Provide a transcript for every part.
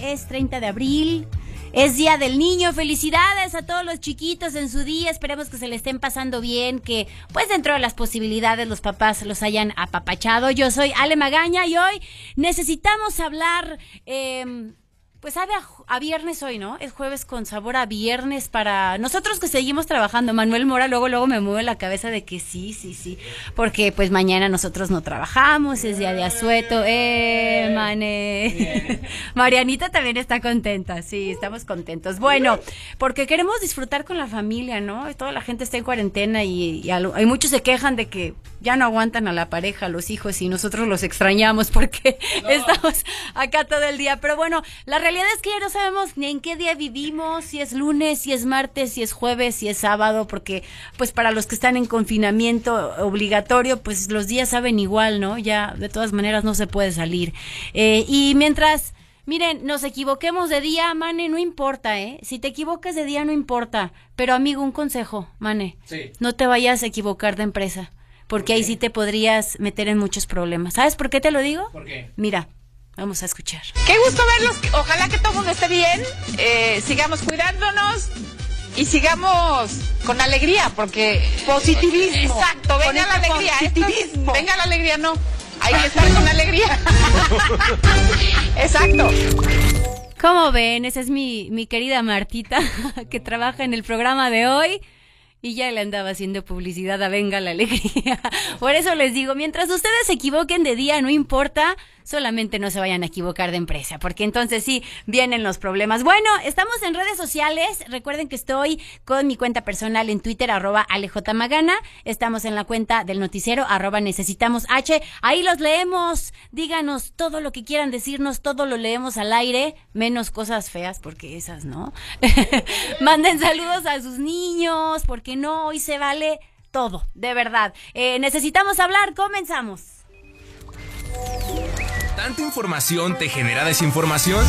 Es 30 de abril. Es Día del Niño. Felicidades a todos los chiquitos en su día. Esperemos que se le estén pasando bien, que pues dentro de las posibilidades los papás los hayan apapachado. Yo soy Ale Magaña y hoy necesitamos hablar... Eh, pues sabe a, viernes hoy, ¿no? Es jueves con sabor a viernes para nosotros que seguimos trabajando. Manuel Mora luego luego me mueve la cabeza de que sí, sí, sí, porque pues mañana nosotros no trabajamos, es día de asueto. Eh, mané. Marianita también está contenta. Sí, estamos contentos. Bueno, porque queremos disfrutar con la familia, ¿no? Toda la gente está en cuarentena y, y hay muchos se quejan de que ya no aguantan a la pareja, a los hijos y nosotros los extrañamos porque estamos acá todo el día. Pero bueno, la realidad es que ya no sabemos ni en qué día vivimos, si es lunes, si es martes, si es jueves, si es sábado, porque pues para los que están en confinamiento obligatorio, pues los días saben igual, ¿no? Ya de todas maneras no se puede salir. Eh, y mientras... Miren, nos equivoquemos de día, Mane, no importa, ¿eh? Si te equivocas de día, no importa. Pero, amigo, un consejo, Mane. Sí. No te vayas a equivocar de empresa porque ahí sí te podrías meter en muchos problemas. ¿Sabes por qué te lo digo? ¿Por qué? Mira, vamos a escuchar. Qué gusto verlos. Ojalá que todo mundo esté bien. Eh, sigamos cuidándonos y sigamos con alegría, porque positivismo. Exacto, venga la alegría. Positivismo. venga la alegría, no. Hay que estar con alegría. Exacto. ¿Cómo ven? Esa es mi, mi querida Martita, que trabaja en el programa de hoy y ya le andaba haciendo publicidad a Venga la Alegría. Por eso les digo, mientras ustedes se equivoquen de día, no importa, solamente no se vayan a equivocar de empresa, porque entonces sí vienen los problemas. Bueno, estamos en redes sociales. Recuerden que estoy con mi cuenta personal en Twitter, arroba alejmagana. Estamos en la cuenta del noticiero, arroba necesitamos H. Ahí los leemos. Díganos todo lo que quieran decirnos, todo lo leemos al aire, menos cosas feas, porque esas no. Manden saludos a sus niños, porque no, hoy se vale todo, de verdad. Eh, necesitamos hablar, comenzamos. ¿Tanta información te genera desinformación?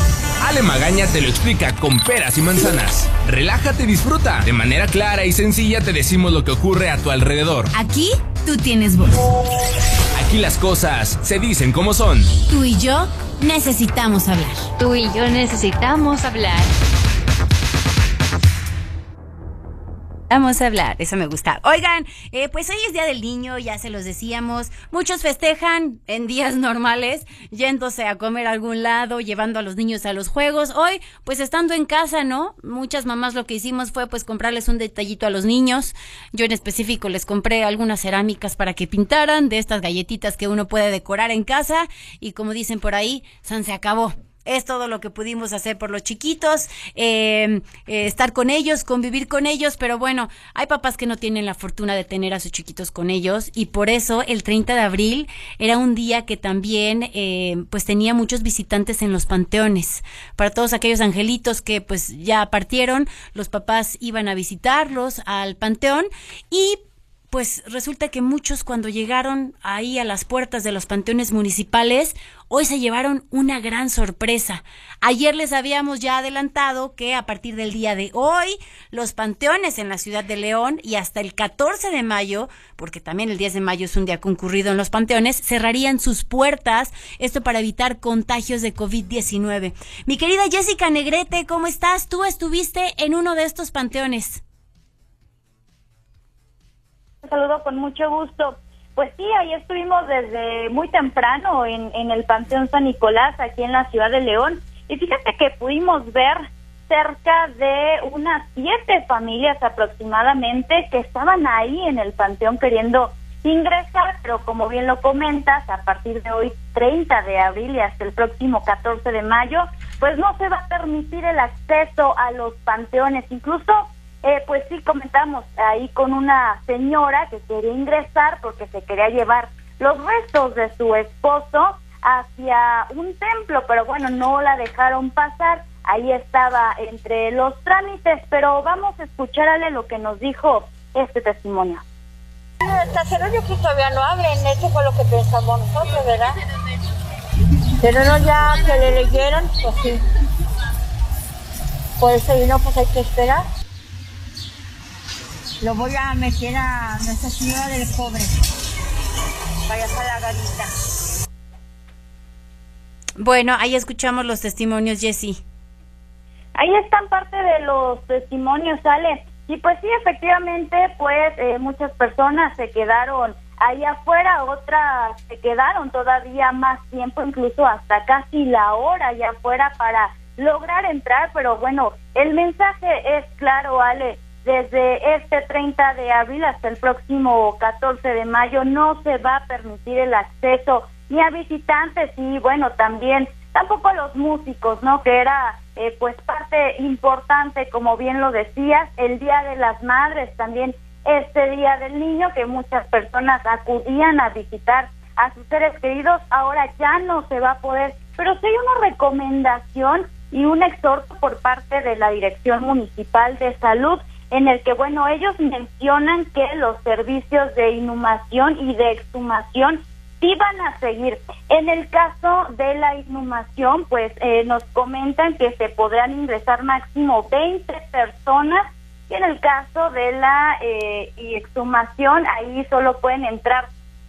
Ale Magaña te lo explica con peras y manzanas. Relájate y disfruta. De manera clara y sencilla te decimos lo que ocurre a tu alrededor. Aquí tú tienes voz. Aquí las cosas se dicen como son. Tú y yo necesitamos hablar. Tú y yo necesitamos hablar. Vamos a hablar, eso me gusta. Oigan, eh, pues hoy es Día del Niño, ya se los decíamos. Muchos festejan en días normales, yéndose a comer a algún lado, llevando a los niños a los juegos. Hoy, pues estando en casa, ¿no? Muchas mamás lo que hicimos fue pues comprarles un detallito a los niños. Yo en específico les compré algunas cerámicas para que pintaran de estas galletitas que uno puede decorar en casa. Y como dicen por ahí, San se acabó es todo lo que pudimos hacer por los chiquitos, eh, eh, estar con ellos, convivir con ellos, pero bueno, hay papás que no tienen la fortuna de tener a sus chiquitos con ellos y por eso el 30 de abril era un día que también eh, pues tenía muchos visitantes en los panteones. Para todos aquellos angelitos que pues ya partieron, los papás iban a visitarlos al panteón y pues resulta que muchos cuando llegaron ahí a las puertas de los panteones municipales, hoy se llevaron una gran sorpresa. Ayer les habíamos ya adelantado que a partir del día de hoy, los panteones en la ciudad de León y hasta el 14 de mayo, porque también el 10 de mayo es un día concurrido en los panteones, cerrarían sus puertas, esto para evitar contagios de COVID-19. Mi querida Jessica Negrete, ¿cómo estás? Tú estuviste en uno de estos panteones saludo con mucho gusto. Pues sí, ahí estuvimos desde muy temprano en, en el Panteón San Nicolás, aquí en la ciudad de León. Y fíjate que pudimos ver cerca de unas siete familias aproximadamente que estaban ahí en el panteón queriendo ingresar, pero como bien lo comentas, a partir de hoy 30 de abril y hasta el próximo 14 de mayo, pues no se va a permitir el acceso a los panteones, incluso eh, pues sí, comentamos ahí con una señora que quería ingresar porque se quería llevar los restos de su esposo hacia un templo, pero bueno, no la dejaron pasar. Ahí estaba entre los trámites, pero vamos a escucharle lo que nos dijo este testimonio. El casero yo que todavía no abren, eso fue lo que pensamos nosotros, ¿verdad? Pero no ya que le leyeron, pues sí. Por eso vino, pues hay que esperar. Lo voy a meter a Nuestra Señora del Pobre. Vaya a la garita. Bueno, ahí escuchamos los testimonios, Jessy. Ahí están parte de los testimonios, Ale. Y pues sí, efectivamente, pues eh, muchas personas se quedaron ahí afuera, otras se quedaron todavía más tiempo, incluso hasta casi la hora allá afuera para lograr entrar, pero bueno, el mensaje es claro, Ale, desde este 30 de abril hasta el próximo 14 de mayo no se va a permitir el acceso ni a visitantes y bueno, también tampoco a los músicos, ¿no? Que era eh, pues parte importante, como bien lo decías, el Día de las Madres, también este Día del Niño, que muchas personas acudían a visitar a sus seres queridos, ahora ya no se va a poder, pero sí hay una recomendación y un exhorto por parte de la Dirección Municipal de Salud en el que, bueno, ellos mencionan que los servicios de inhumación y de exhumación sí van a seguir. En el caso de la inhumación, pues eh, nos comentan que se podrán ingresar máximo 20 personas y en el caso de la eh, exhumación, ahí solo pueden entrar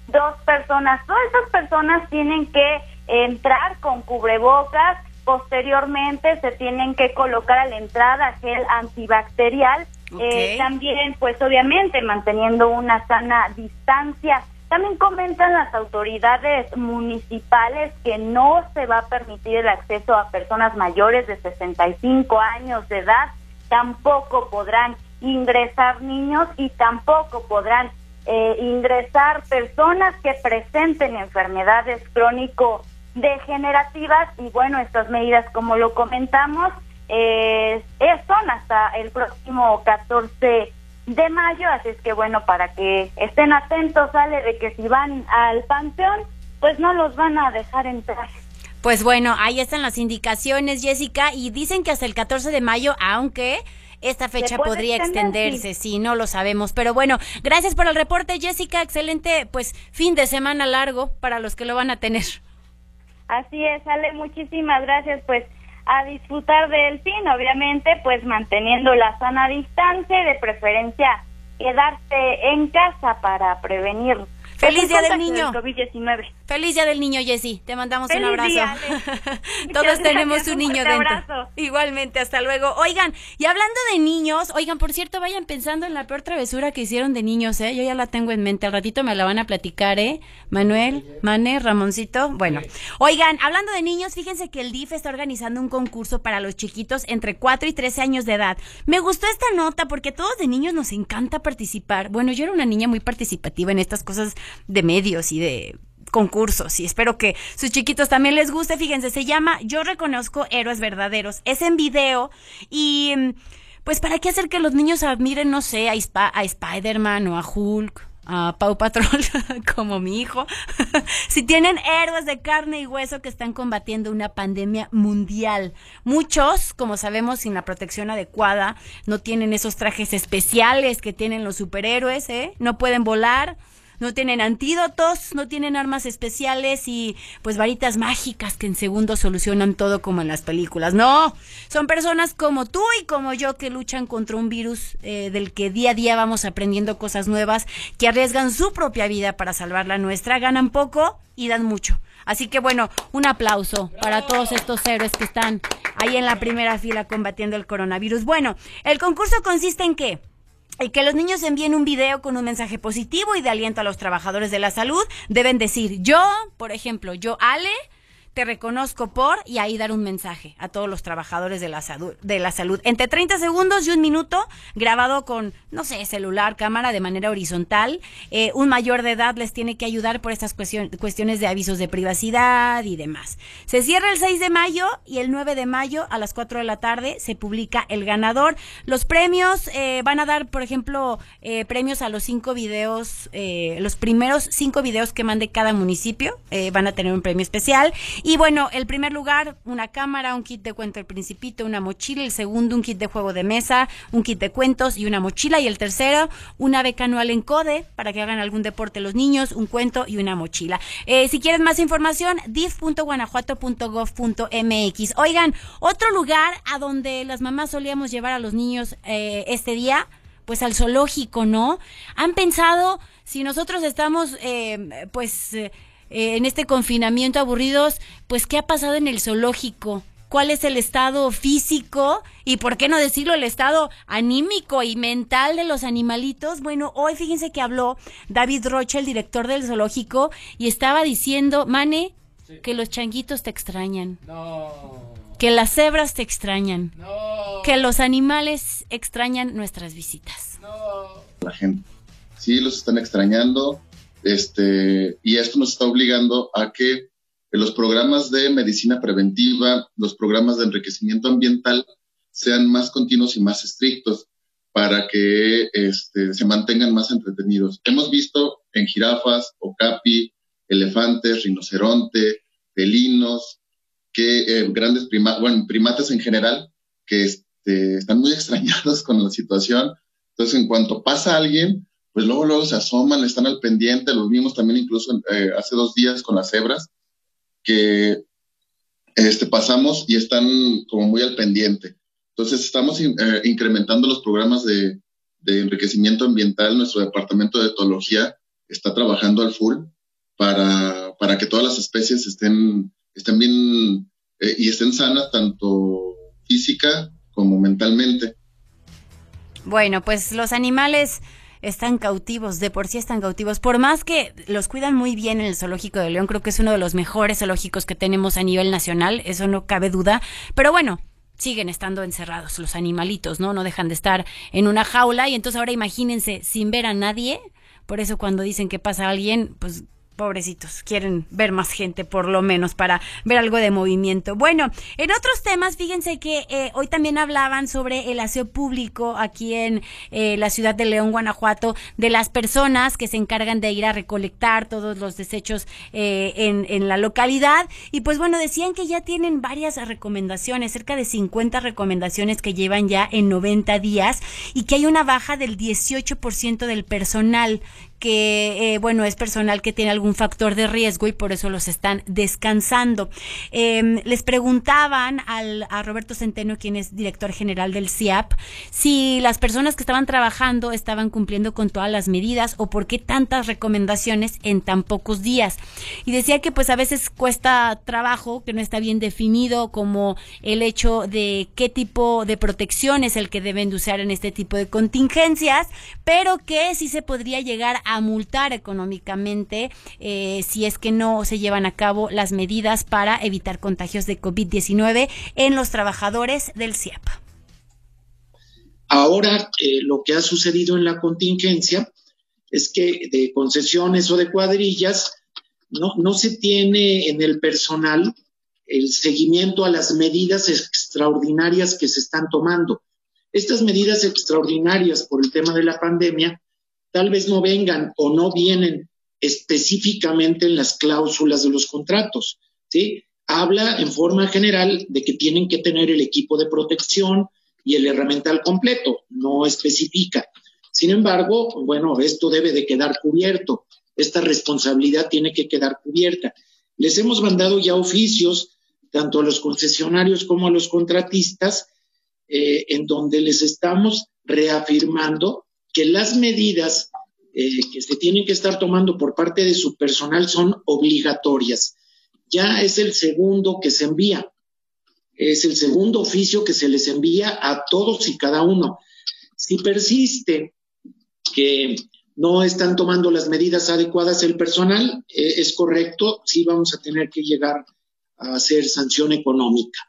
dos personas. Todas esas personas tienen que entrar con cubrebocas, posteriormente se tienen que colocar a la entrada gel antibacterial, eh, también pues obviamente manteniendo una sana distancia. También comentan las autoridades municipales que no se va a permitir el acceso a personas mayores de 65 años de edad, tampoco podrán ingresar niños y tampoco podrán eh, ingresar personas que presenten enfermedades crónico degenerativas y bueno, estas medidas como lo comentamos eh, son hasta el próximo 14 de mayo, así es que bueno, para que estén atentos, sale de que si van al panteón, pues no los van a dejar entrar. Pues bueno, ahí están las indicaciones, Jessica, y dicen que hasta el 14 de mayo, aunque esta fecha podría extenderse, sí. no lo sabemos. Pero bueno, gracias por el reporte, Jessica. Excelente, pues fin de semana largo para los que lo van a tener. Así es, Ale, muchísimas gracias. Pues a disfrutar del fin, obviamente, pues manteniendo la sana distancia y de preferencia quedarse en casa para prevenir Feliz Día del Niño. COVID-19. Feliz Día del Niño, Jessy. Te mandamos un abrazo. Todos tenemos un niño dentro. Abrazo. Igualmente, hasta luego. Oigan, y hablando de niños, oigan, por cierto, vayan pensando en la peor travesura que hicieron de niños, ¿eh? Yo ya la tengo en mente. Al ratito me la van a platicar, ¿eh? Manuel, Mane, Ramoncito. Bueno, oigan, hablando de niños, fíjense que el DIF está organizando un concurso para los chiquitos entre 4 y 13 años de edad. Me gustó esta nota porque a todos de niños nos encanta participar. Bueno, yo era una niña muy participativa en estas cosas de medios y de concursos y espero que sus chiquitos también les guste. Fíjense, se llama Yo reconozco héroes verdaderos. Es en video y pues para qué hacer que los niños admiren, no sé, a, a Spider-Man o a Hulk a Pau Patrol como mi hijo. si tienen héroes de carne y hueso que están combatiendo una pandemia mundial. Muchos, como sabemos, sin la protección adecuada, no tienen esos trajes especiales que tienen los superhéroes, ¿eh? No pueden volar no tienen antídotos, no tienen armas especiales y pues varitas mágicas que en segundos solucionan todo como en las películas. No, son personas como tú y como yo que luchan contra un virus eh, del que día a día vamos aprendiendo cosas nuevas, que arriesgan su propia vida para salvar la nuestra, ganan poco y dan mucho. Así que bueno, un aplauso para todos estos héroes que están ahí en la primera fila combatiendo el coronavirus. Bueno, el concurso consiste en qué? El que los niños envíen un video con un mensaje positivo y de aliento a los trabajadores de la salud, deben decir yo, por ejemplo, yo Ale, reconozco por y ahí dar un mensaje a todos los trabajadores de la salud, de la salud. Entre 30 segundos y un minuto, grabado con, no sé, celular, cámara de manera horizontal. Eh, un mayor de edad les tiene que ayudar por estas cuestiones de avisos de privacidad y demás. Se cierra el 6 de mayo y el 9 de mayo a las 4 de la tarde se publica el ganador. Los premios eh, van a dar, por ejemplo, eh, premios a los cinco videos, los primeros cinco videos que mande cada municipio. van a tener un premio especial bueno, el primer lugar, una cámara, un kit de cuento El Principito, una mochila. El segundo, un kit de juego de mesa, un kit de cuentos y una mochila. Y el tercero, una beca anual en CODE para que hagan algún deporte los niños, un cuento y una mochila. Eh, si quieren más información, dif.guanajuato.gov.mx. Oigan, otro lugar a donde las mamás solíamos llevar a los niños eh, este día, pues al zoológico, ¿no? Han pensado si nosotros estamos, eh, pues eh, en este confinamiento aburridos, pues qué ha pasado en el zoológico, cuál es el estado físico y por qué no decirlo el estado anímico y mental de los animalitos. Bueno, hoy fíjense que habló David Rocha, el director del zoológico, y estaba diciendo, Mane, que los changuitos te extrañan. Que las cebras te extrañan. Que los animales extrañan nuestras visitas. La gente. Sí, los están extrañando. Este, y esto nos está obligando a que los programas de medicina preventiva, los programas de enriquecimiento ambiental sean más continuos y más estrictos para que este, se mantengan más entretenidos. Hemos visto en jirafas, okapi, elefantes, rinoceronte, felinos, que eh, grandes primates, bueno, primates en general, que este, están muy extrañados con la situación. Entonces, en cuanto pasa alguien, pues luego, luego se asoman, están al pendiente, los vimos también incluso eh, hace dos días con las cebras, que este, pasamos y están como muy al pendiente. Entonces, estamos eh, incrementando los programas de, de enriquecimiento ambiental. Nuestro departamento de etología está trabajando al full para, para que todas las especies estén, estén bien eh, y estén sanas, tanto física como mentalmente. Bueno, pues los animales están cautivos, de por sí están cautivos. Por más que los cuidan muy bien en el Zoológico de León, creo que es uno de los mejores zoológicos que tenemos a nivel nacional, eso no cabe duda. Pero bueno, siguen estando encerrados los animalitos, ¿no? No dejan de estar en una jaula y entonces ahora imagínense sin ver a nadie. Por eso cuando dicen que pasa alguien, pues pobrecitos, quieren ver más gente por lo menos para ver algo de movimiento. Bueno, en otros temas, fíjense que eh, hoy también hablaban sobre el aseo público aquí en eh, la ciudad de León, Guanajuato, de las personas que se encargan de ir a recolectar todos los desechos eh, en, en la localidad. Y pues bueno, decían que ya tienen varias recomendaciones, cerca de 50 recomendaciones que llevan ya en 90 días y que hay una baja del 18% del personal que, eh, bueno, es personal que tiene algún factor de riesgo y por eso los están descansando. Em, les preguntaban al, a Roberto Centeno, quien es director general del CIAP, si las personas que estaban trabajando estaban cumpliendo con todas las medidas o por qué tantas recomendaciones en tan pocos días. Y decía que pues a veces cuesta trabajo, que no está bien definido como el hecho de qué tipo de protección es el que deben de usar en este tipo de contingencias, pero que sí se podría llegar a a multar económicamente eh, si es que no se llevan a cabo las medidas para evitar contagios de COVID-19 en los trabajadores del CIAP. Ahora, eh, lo que ha sucedido en la contingencia es que de concesiones o de cuadrillas no, no se tiene en el personal el seguimiento a las medidas extraordinarias que se están tomando. Estas medidas extraordinarias por el tema de la pandemia tal vez no vengan o no vienen específicamente en las cláusulas de los contratos, ¿sí? Habla en forma general de que tienen que tener el equipo de protección y el herramental completo, no especifica. Sin embargo, bueno, esto debe de quedar cubierto, esta responsabilidad tiene que quedar cubierta. Les hemos mandado ya oficios, tanto a los concesionarios como a los contratistas, eh, en donde les estamos reafirmando que las medidas eh, que se tienen que estar tomando por parte de su personal son obligatorias. Ya es el segundo que se envía, es el segundo oficio que se les envía a todos y cada uno. Si persiste que no están tomando las medidas adecuadas el personal, eh, es correcto, sí vamos a tener que llegar a hacer sanción económica,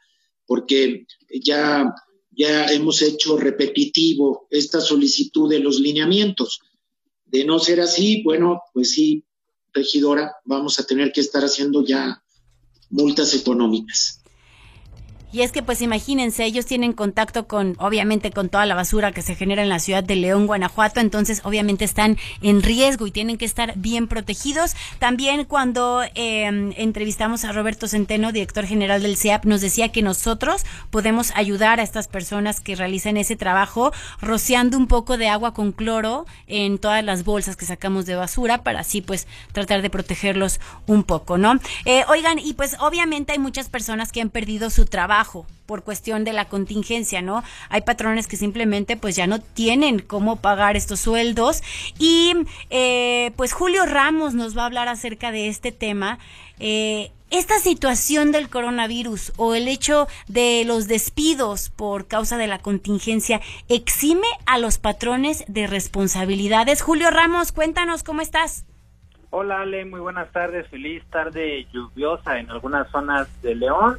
porque ya ya hemos hecho repetitivo esta solicitud de los lineamientos. De no ser así, bueno, pues sí, regidora, vamos a tener que estar haciendo ya multas económicas. Y es que pues imagínense, ellos tienen contacto con, obviamente, con toda la basura que se genera en la ciudad de León, Guanajuato, entonces obviamente están en riesgo y tienen que estar bien protegidos. También cuando em, entrevistamos a Roberto Centeno, director general del CIAP, nos decía que nosotros podemos ayudar a estas personas que realizan ese trabajo rociando un poco de agua con cloro en todas las bolsas que sacamos de basura para así pues tratar de protegerlos un poco, ¿no? Eh, oigan, y pues obviamente hay muchas personas que han perdido su trabajo trabajo por cuestión de la contingencia, ¿no? Hay patrones que simplemente pues ya no tienen cómo pagar estos sueldos y eh, pues Julio Ramos nos va a hablar acerca de este tema. Eh, esta situación del coronavirus o el hecho de los despidos por causa de la contingencia exime a los patrones de responsabilidades. Julio Ramos, cuéntanos cómo estás. Hola Ale, muy buenas tardes, feliz tarde lluviosa en algunas zonas de León.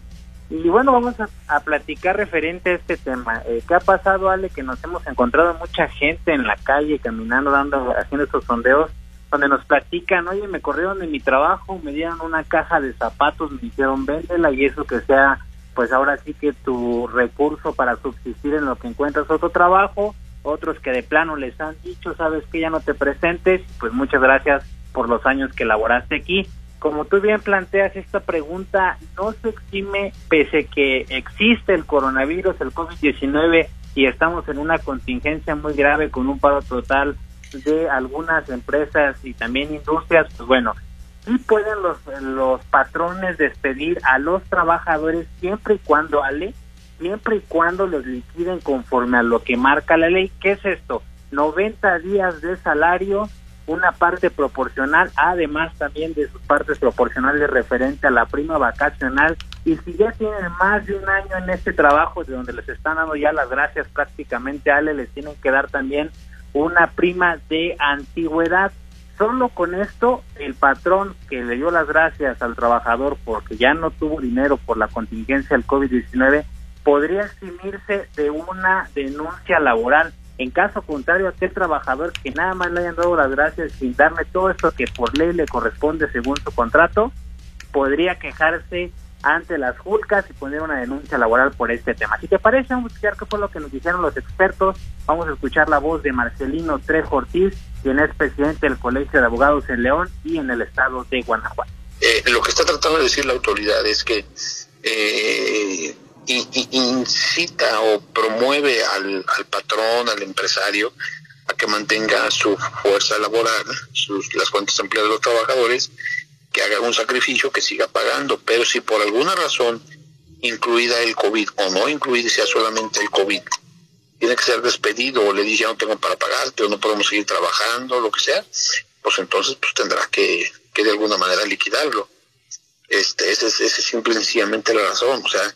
Y bueno, vamos a, platicar referente a este tema. Eh, ¿Qué ha pasado Ale? Que nos hemos encontrado mucha gente en la calle caminando, dando, haciendo estos sondeos donde nos platican, oye, me corrieron de mi trabajo, me dieron una caja de zapatos, me hicieron véndela y eso que sea, pues ahora sí que tu recurso para subsistir en lo que encuentras otro trabajo, otros que de plano les han dicho, sabes que ya no te presentes, pues muchas gracias por los años que laboraste aquí. Como tú bien planteas, esta pregunta no se exime pese que existe el coronavirus, el COVID-19 y estamos en una contingencia muy grave con un paro total de algunas empresas y también industrias, pues bueno, sí pueden los, los patrones despedir a los trabajadores siempre y cuando, Ale, siempre y cuando los liquiden conforme a lo que marca la ley. ¿Qué es esto? 90 días de salario, una parte proporcional, además también de sus partes proporcionales referente a la prima vacacional. Y si ya tienen más de un año en este trabajo, de donde les están dando ya las gracias prácticamente, Ale, les tienen que dar también una prima de antigüedad. Solo con esto, el patrón que le dio las gracias al trabajador porque ya no tuvo dinero por la contingencia del COVID-19, podría eximirse de una denuncia laboral. En caso contrario, aquel trabajador que nada más le hayan dado las gracias sin darle todo esto que por ley le corresponde según su contrato, podría quejarse ante las Julcas y poner una denuncia laboral por este tema. Si te parece, vamos a escuchar qué fue lo que nos dijeron los expertos. Vamos a escuchar la voz de Marcelino Trejo Ortiz, quien es presidente del Colegio de Abogados en León y en el estado de Guanajuato. Eh, lo que está tratando de decir la autoridad es que eh, incita o promueve al, al, patrón, al empresario, a que mantenga su fuerza laboral, sus, las cuentas empleadas de los trabajadores, que haga un sacrificio que siga pagando, pero si por alguna razón, incluida el COVID o no incluida sea solamente el COVID, tiene que ser despedido o le dice ya no tengo para pagarte o no podemos seguir trabajando, lo que sea, pues entonces pues tendrá que, que de alguna manera liquidarlo. Este, ese, ese es simple y sencillamente la razón, o sea,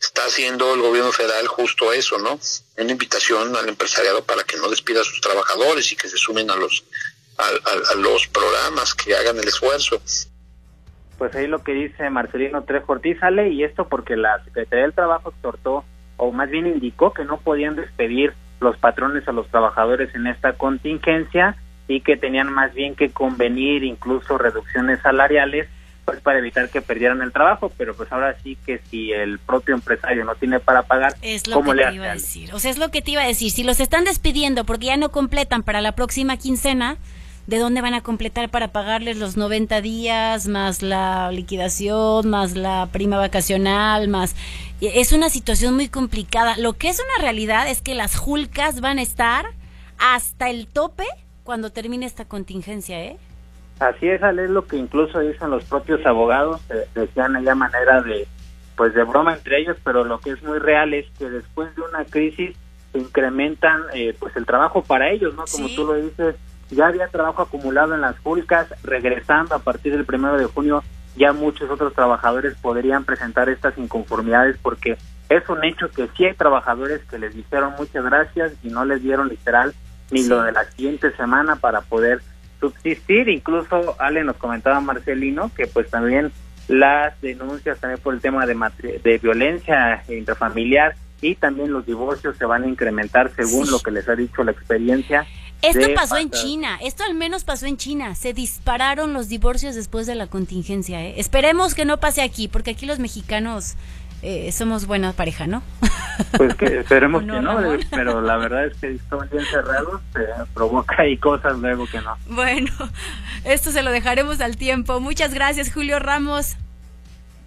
está haciendo el gobierno federal justo eso, ¿no? Una invitación al empresariado para que no despida a sus trabajadores y que se sumen a los a los programas, que hagan el esfuerzo pues ahí lo que dice Marcelino Trejo Ortiz sale y esto porque la Secretaría del Trabajo exhortó o más bien indicó que no podían despedir los patrones a los trabajadores en esta contingencia y que tenían más bien que convenir incluso reducciones salariales pues para evitar que perdieran el trabajo, pero pues ahora sí que si el propio empresario no tiene para pagar, es lo que te iba a decir. O sea, es lo que te iba a decir, si los están despidiendo porque ya no completan para la próxima quincena, de dónde van a completar para pagarles los 90 días, más la liquidación, más la prima vacacional, más... Es una situación muy complicada. Lo que es una realidad es que las julcas van a estar hasta el tope cuando termine esta contingencia, ¿eh? Así es, Ale, es lo que incluso dicen los propios abogados, eh, decían ella manera de, pues de broma entre ellos, pero lo que es muy real es que después de una crisis se incrementan eh, pues el trabajo para ellos, ¿no? Como tú lo dices, ya había trabajo acumulado en las Julcas, regresando a partir del primero de junio, ya muchos otros trabajadores podrían presentar estas inconformidades porque es un hecho que sí hay trabajadores que les dijeron muchas gracias y no les dieron literal ni lo de la siguiente semana para poder subsistir. Incluso Ale nos comentaba Marcelino que pues también las denuncias también por el tema de, de violencia intrafamiliar y también los divorcios se van a incrementar según lo que les ha dicho la experiencia esto pasó en China, esto al menos pasó en China. Se dispararon los divorcios después de la contingencia. ¿eh? Esperemos que no pase aquí, porque aquí los mexicanos eh, somos buena pareja, ¿no? Pues que esperemos que no, pero la verdad es que están bien cerrados, se provoca ahí cosas luego que no. Bueno, esto se lo dejaremos al tiempo. Muchas gracias, Julio Ramos.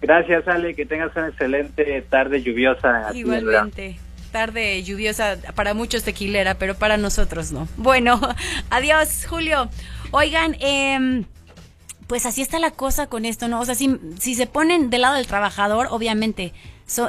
Gracias, Ale, que tengas una excelente tarde lluviosa. Igualmente tarde lluviosa, para muchos tequilera, pero para nosotros no. Bueno, adiós, Julio. Oigan, eh, pues así está la cosa con esto, ¿no? O sea, si, se ponen del lado del trabajador, obviamente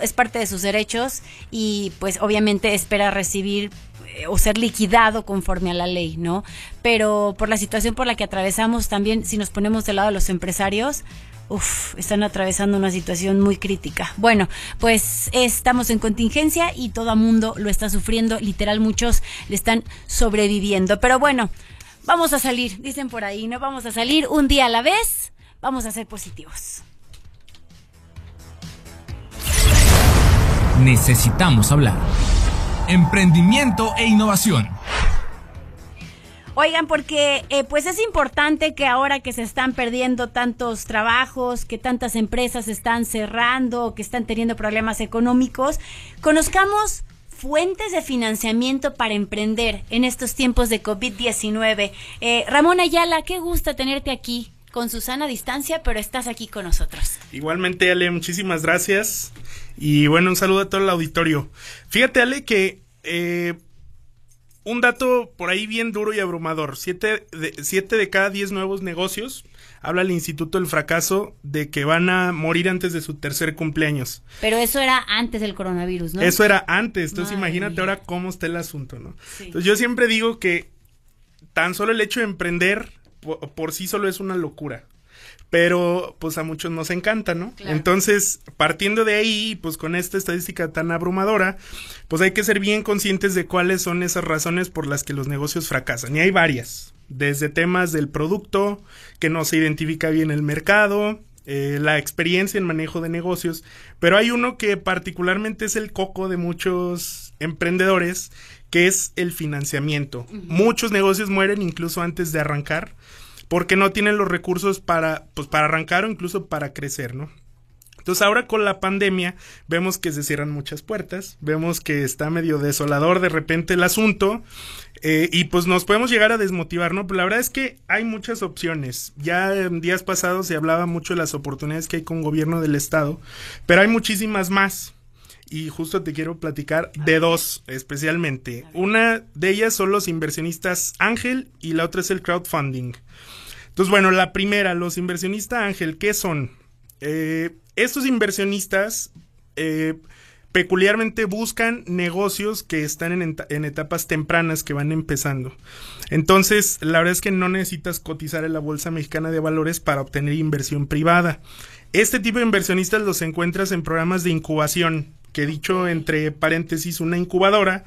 es parte de sus derechos y pues obviamente espera recibir eh, o ser liquidado conforme a la ley, ¿no? Pero por la situación por la que atravesamos también, si nos ponemos del lado de los empresarios, Uf, están atravesando una situación muy crítica. Bueno, pues estamos en contingencia y todo mundo lo está sufriendo. Literal, muchos le están sobreviviendo. Pero bueno, vamos a salir, dicen por ahí, ¿no? Vamos a salir un día a la vez. Vamos a ser positivos. Necesitamos hablar. Emprendimiento e innovación. Oigan, porque eh, pues es importante que ahora que se están perdiendo tantos trabajos, que tantas empresas están cerrando, que están teniendo problemas económicos, conozcamos fuentes de financiamiento para emprender en estos tiempos de COVID-19. Eh, Ramón Ayala, qué gusto tenerte aquí con Susana a distancia, pero estás aquí con nosotros. Igualmente, Ale, muchísimas gracias. Y bueno, un saludo a todo el auditorio. Fíjate, Ale, que eh, un dato por ahí bien duro y abrumador. Siete de, siete de cada diez nuevos negocios, habla el Instituto del Fracaso, de que van a morir antes de su tercer cumpleaños. Pero eso era antes del coronavirus, ¿no? Eso era antes. Entonces imagínate ahora cómo está el asunto, ¿no? Entonces yo siempre digo que tan solo el hecho de emprender por sí solo es una locura pero pues a muchos nos encanta, ¿no? Entonces, partiendo de ahí, pues con esta estadística tan abrumadora, pues hay que ser bien conscientes de cuáles son esas razones por las que los negocios fracasan. Y hay varias, desde temas del producto, que no se identifica bien el mercado, eh, la experiencia en manejo de negocios, pero hay uno que particularmente es el coco de muchos emprendedores, que es el financiamiento. Muchos negocios mueren incluso antes de arrancar porque no tienen los recursos para, pues, para arrancar o incluso para crecer, ¿no? Entonces ahora con la pandemia vemos que se cierran muchas puertas, vemos que está medio desolador de repente el asunto eh, y pues nos podemos llegar a desmotivar, ¿no? Pero la verdad es que hay muchas opciones. Ya en días pasados se hablaba mucho de las oportunidades que hay con gobierno del estado, pero hay muchísimas más. Y justo te quiero platicar de dos especialmente. Una de ellas son los inversionistas Ángel y la otra es el crowdfunding. Entonces, bueno, la primera, los inversionistas Ángel, ¿qué son? Eh, estos inversionistas eh, peculiarmente buscan negocios que están en, en, etapas tempranas que van empezando. Entonces, la verdad es que no necesitas cotizar en la Bolsa Mexicana de Valores para obtener inversión privada. Este tipo de inversionistas los encuentras en programas de incubación, que dicho entre paréntesis, una incubadora,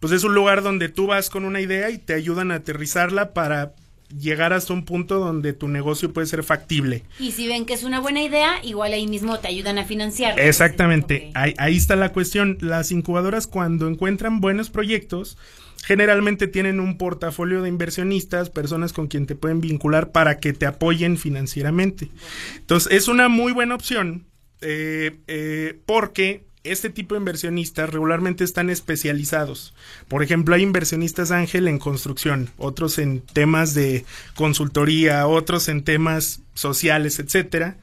pues es un lugar donde tú vas con una idea y te ayudan a aterrizarla para llegar hasta un punto donde tu negocio puede ser factible. Y si ven que es una buena idea, igual ahí mismo te ayudan a financiar. Exactamente, ahí, ahí está la cuestión. Las incubadoras cuando encuentran buenos proyectos, generalmente tienen un portafolio de inversionistas, personas con quien te pueden vincular para que te apoyen financieramente. Entonces, es una muy buena opción eh, eh, porque este tipo de inversionistas regularmente están especializados. Por ejemplo, hay inversionistas ángel en construcción, otros en temas de consultoría, otros en temas sociales, etcétera.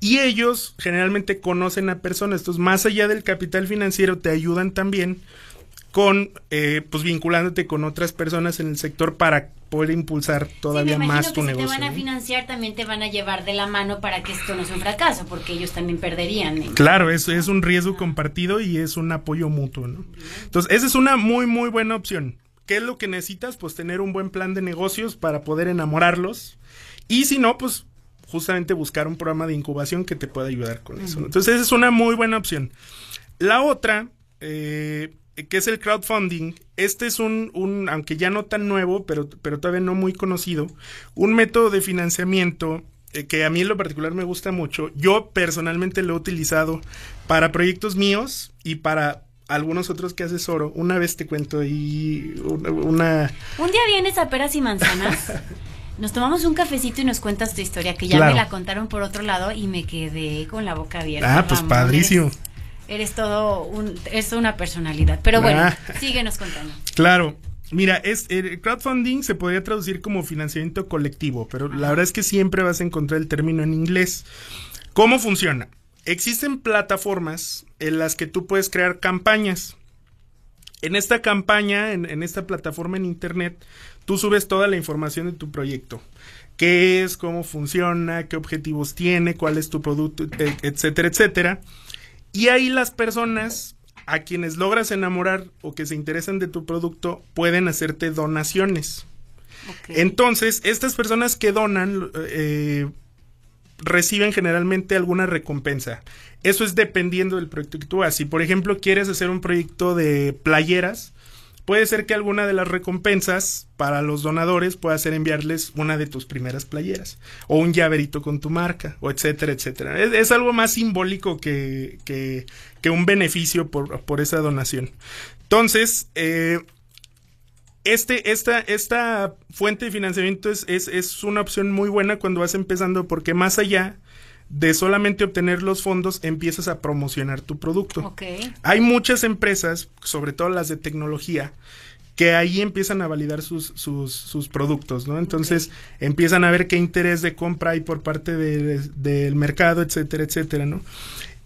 Y ellos generalmente conocen a personas. Entonces, más allá del capital financiero, te ayudan también con, eh, pues vinculándote con otras personas en el sector para poder impulsar todavía más tu negocio. Si te van a financiar, también te van a llevar de la mano para que esto no sea un fracaso, porque ellos también perderían. Claro, es, es un riesgo compartido y es un apoyo mutuo, ¿no? Entonces, esa es una muy, muy buena opción. ¿Qué es lo que necesitas? Pues tener un buen plan de negocios para poder enamorarlos. Y si no, pues justamente buscar un programa de incubación que te pueda ayudar con eso. Entonces, esa es una muy buena opción. La otra, eh, que es el crowdfunding. Este es un, un, aunque ya no tan nuevo, pero, pero todavía no muy conocido, un método de financiamiento eh, que a mí en lo particular me gusta mucho. Yo personalmente lo he utilizado para proyectos míos y para algunos otros que asesoro. Una vez te cuento y una... Un día vienes a peras y manzanas. Nos tomamos un cafecito y nos cuentas tu historia, que ya me la contaron por otro lado y me quedé con la boca abierta. Ah, pues padrísimo eres todo un, es una personalidad. Pero bueno, ah. síguenos contando. Claro. Mira, es el crowdfunding se podría traducir como financiamiento colectivo, pero la verdad es que siempre vas a encontrar el término en inglés. ¿Cómo funciona? Existen plataformas en las que tú puedes crear campañas. En esta campaña, en, en esta plataforma en internet, tú subes toda la información de tu proyecto qué es, cómo funciona, qué objetivos tiene, cuál es tu producto, etcétera, etcétera. Y ahí las personas a quienes logras enamorar o que se interesan de tu producto pueden hacerte donaciones. Entonces, estas personas que donan eh, reciben generalmente alguna recompensa. Eso es dependiendo del proyecto que tú hagas. Si, por ejemplo, quieres hacer un proyecto de playeras, puede ser que alguna de las recompensas para los donadores pueda ser enviarles una de tus primeras playeras o un llaverito con tu marca o etcétera, etcétera. Es, algo más simbólico que, que, un beneficio por, por, esa donación. Entonces, eh, este, esta, esta fuente de financiamiento es, es, es una opción muy buena cuando vas empezando porque más allá de solamente obtener los fondos, empiezas a promocionar tu producto. Hay muchas empresas, sobre todo las de tecnología, que ahí empiezan a validar sus, sus, sus productos, ¿no? Entonces empiezan a ver qué interés de compra hay por parte del mercado, etcétera, etcétera, ¿no?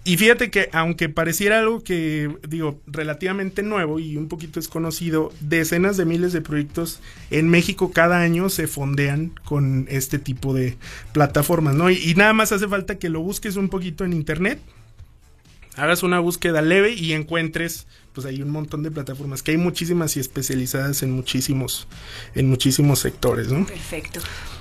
Y fíjate que aunque pareciera algo que, digo, relativamente nuevo y un poquito desconocido, decenas de miles de proyectos en México cada año se fondean con este tipo de plataformas, ¿no? Y, nada más hace falta que lo busques un poquito en internet, hagas una búsqueda leve y encuentres, pues hay un montón de plataformas, que hay muchísimas y especializadas en muchísimos, en muchísimos sectores, ¿no? Perfecto.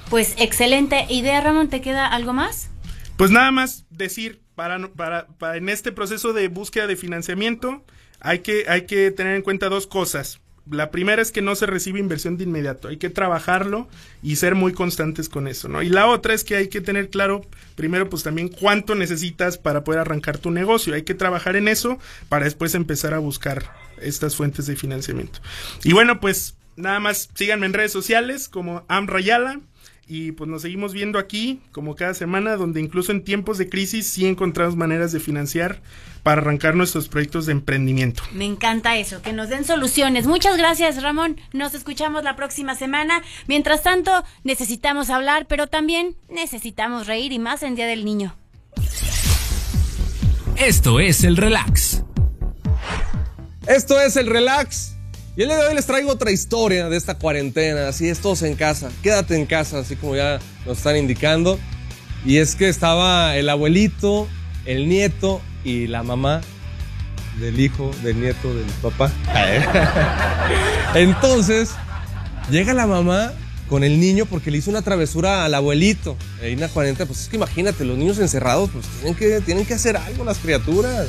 Pues excelente idea, Ramón, ¿te queda algo más? Pues nada más decir para, para, en este proceso de búsqueda de financiamiento hay que, hay que tener en cuenta dos cosas. La primera es que no se recibe inversión de inmediato, hay que trabajarlo y ser muy constantes con eso, ¿no? Y la otra es que hay que tener claro, primero, pues también cuánto necesitas para poder arrancar tu negocio. Hay que trabajar en eso para después empezar a buscar estas fuentes de financiamiento. Y bueno, pues nada más síganme en redes sociales como Amrayala y pues nos seguimos viendo aquí como cada semana, donde incluso en tiempos de crisis sí encontramos maneras de financiar para arrancar nuestros proyectos de emprendimiento. Me encanta eso, que nos den soluciones. Muchas gracias Ramón, nos escuchamos la próxima semana. Mientras tanto, necesitamos hablar, pero también necesitamos reír y más en Día del Niño. Esto es el relax. Esto es el relax y el día de hoy les traigo otra historia de esta cuarentena, así es todos en casa, quédate en casa, así como ya nos están indicando. Y es que estaba el abuelito, el nieto y la mamá del hijo, del nieto, del papá. Entonces, llega la mamá con el niño porque le hizo una travesura al abuelito. En la cuarentena, pues es que imagínate, los niños encerrados, pues tienen que, tienen que hacer algo las criaturas.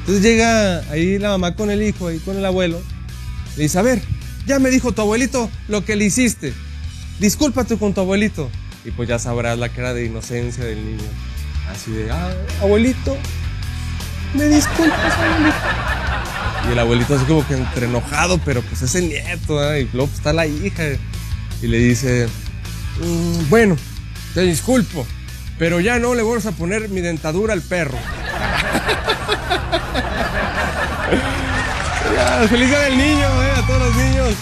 Entonces llega ahí la mamá con el hijo, ahí con el abuelo, le dice, a ver, ya me dijo tu abuelito lo que le hiciste. Discúlpate con tu abuelito. Y pues ya sabrás la cara de inocencia del niño. Así de, ah, abuelito, me disculpas, abuelito. Y el abuelito así como que entre enojado, pero pues es el nieto, ¿eh? y luego pues, está la hija. Y le dice, mm, bueno, te disculpo, pero ya no le vamos a poner mi dentadura al perro. Feliz día del niño, eh, a todos los niños.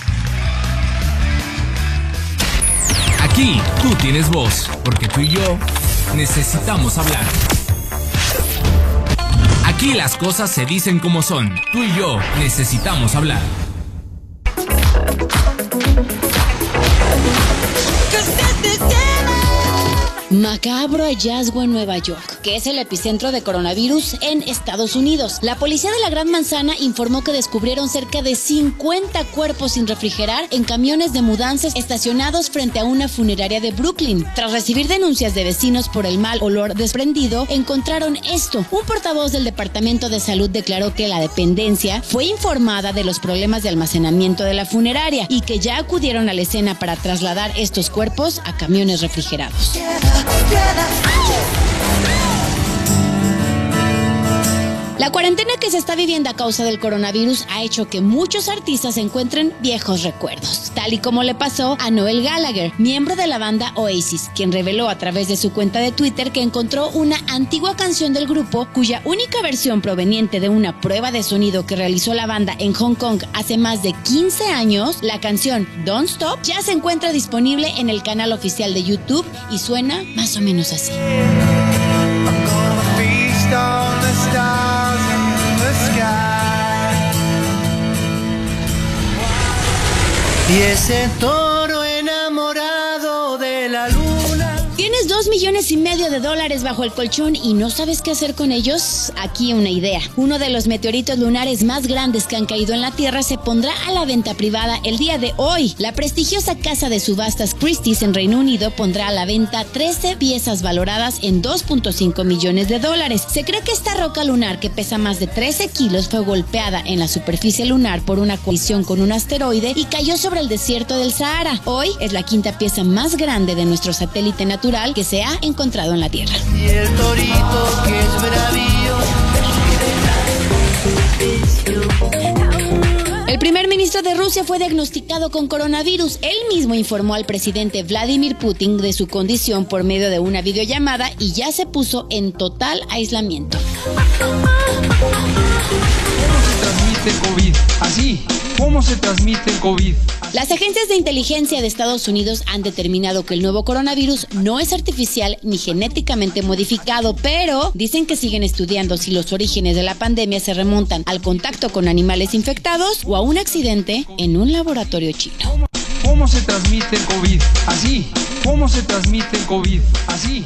Aquí tú tienes voz, porque tú y yo necesitamos hablar. Aquí las cosas se dicen como son. Tú y yo necesitamos hablar. Macabro hallazgo en Nueva York, que es el epicentro de coronavirus en Estados Unidos. La policía de la Gran Manzana informó que descubrieron cerca de 50 cuerpos sin refrigerar en camiones de mudanzas estacionados frente a una funeraria de Brooklyn. Tras recibir denuncias de vecinos por el mal olor desprendido, encontraron esto. Un portavoz del Departamento de Salud declaró que la dependencia fue informada de los problemas de almacenamiento de la funeraria y que ya acudieron a la escena para trasladar estos cuerpos a camiones refrigerados. La cuarentena que se está viviendo a causa del coronavirus ha hecho que muchos artistas encuentren viejos recuerdos, tal y como le pasó a Noel Gallagher, miembro de la banda Oasis, quien reveló a través de su cuenta de Twitter que encontró una antigua canción del grupo cuya única versión proveniente de una prueba de sonido que realizó la banda en Hong Kong hace más de 15 años, la canción Don't Stop ya se encuentra disponible en el canal oficial de YouTube y suena más o menos así. Y ese toro millones y medio de dólares bajo el colchón y no sabes qué hacer con ellos? Aquí una idea. Uno de los meteoritos lunares más grandes que han caído en la Tierra se pondrá a la venta privada el día de hoy. La prestigiosa casa de subastas Christie's en Reino Unido pondrá a la venta 13 piezas valoradas en 2.5 millones de dólares. Se cree que esta roca lunar que pesa más de 13 kilos fue golpeada en la superficie lunar por una colisión con un asteroide y cayó sobre el desierto del Sahara. Hoy es la quinta pieza más grande de nuestro satélite natural que se ha encontrado en la Tierra. el primer ministro de Rusia fue diagnosticado con coronavirus. Él mismo informó al presidente Vladimir Putin de su condición por medio de una videollamada y ya se puso en total aislamiento. ¿Cómo se transmite el COVID? Así. ¿Cómo se transmite el COVID? Las agencias de inteligencia de Estados Unidos han determinado que el nuevo coronavirus no es artificial ni genéticamente modificado, pero dicen que siguen estudiando si los orígenes de la pandemia se remontan al contacto con animales infectados o a un accidente en un laboratorio chino. ¿Cómo se transmite el COVID? Así. ¿Cómo se transmite el COVID? Así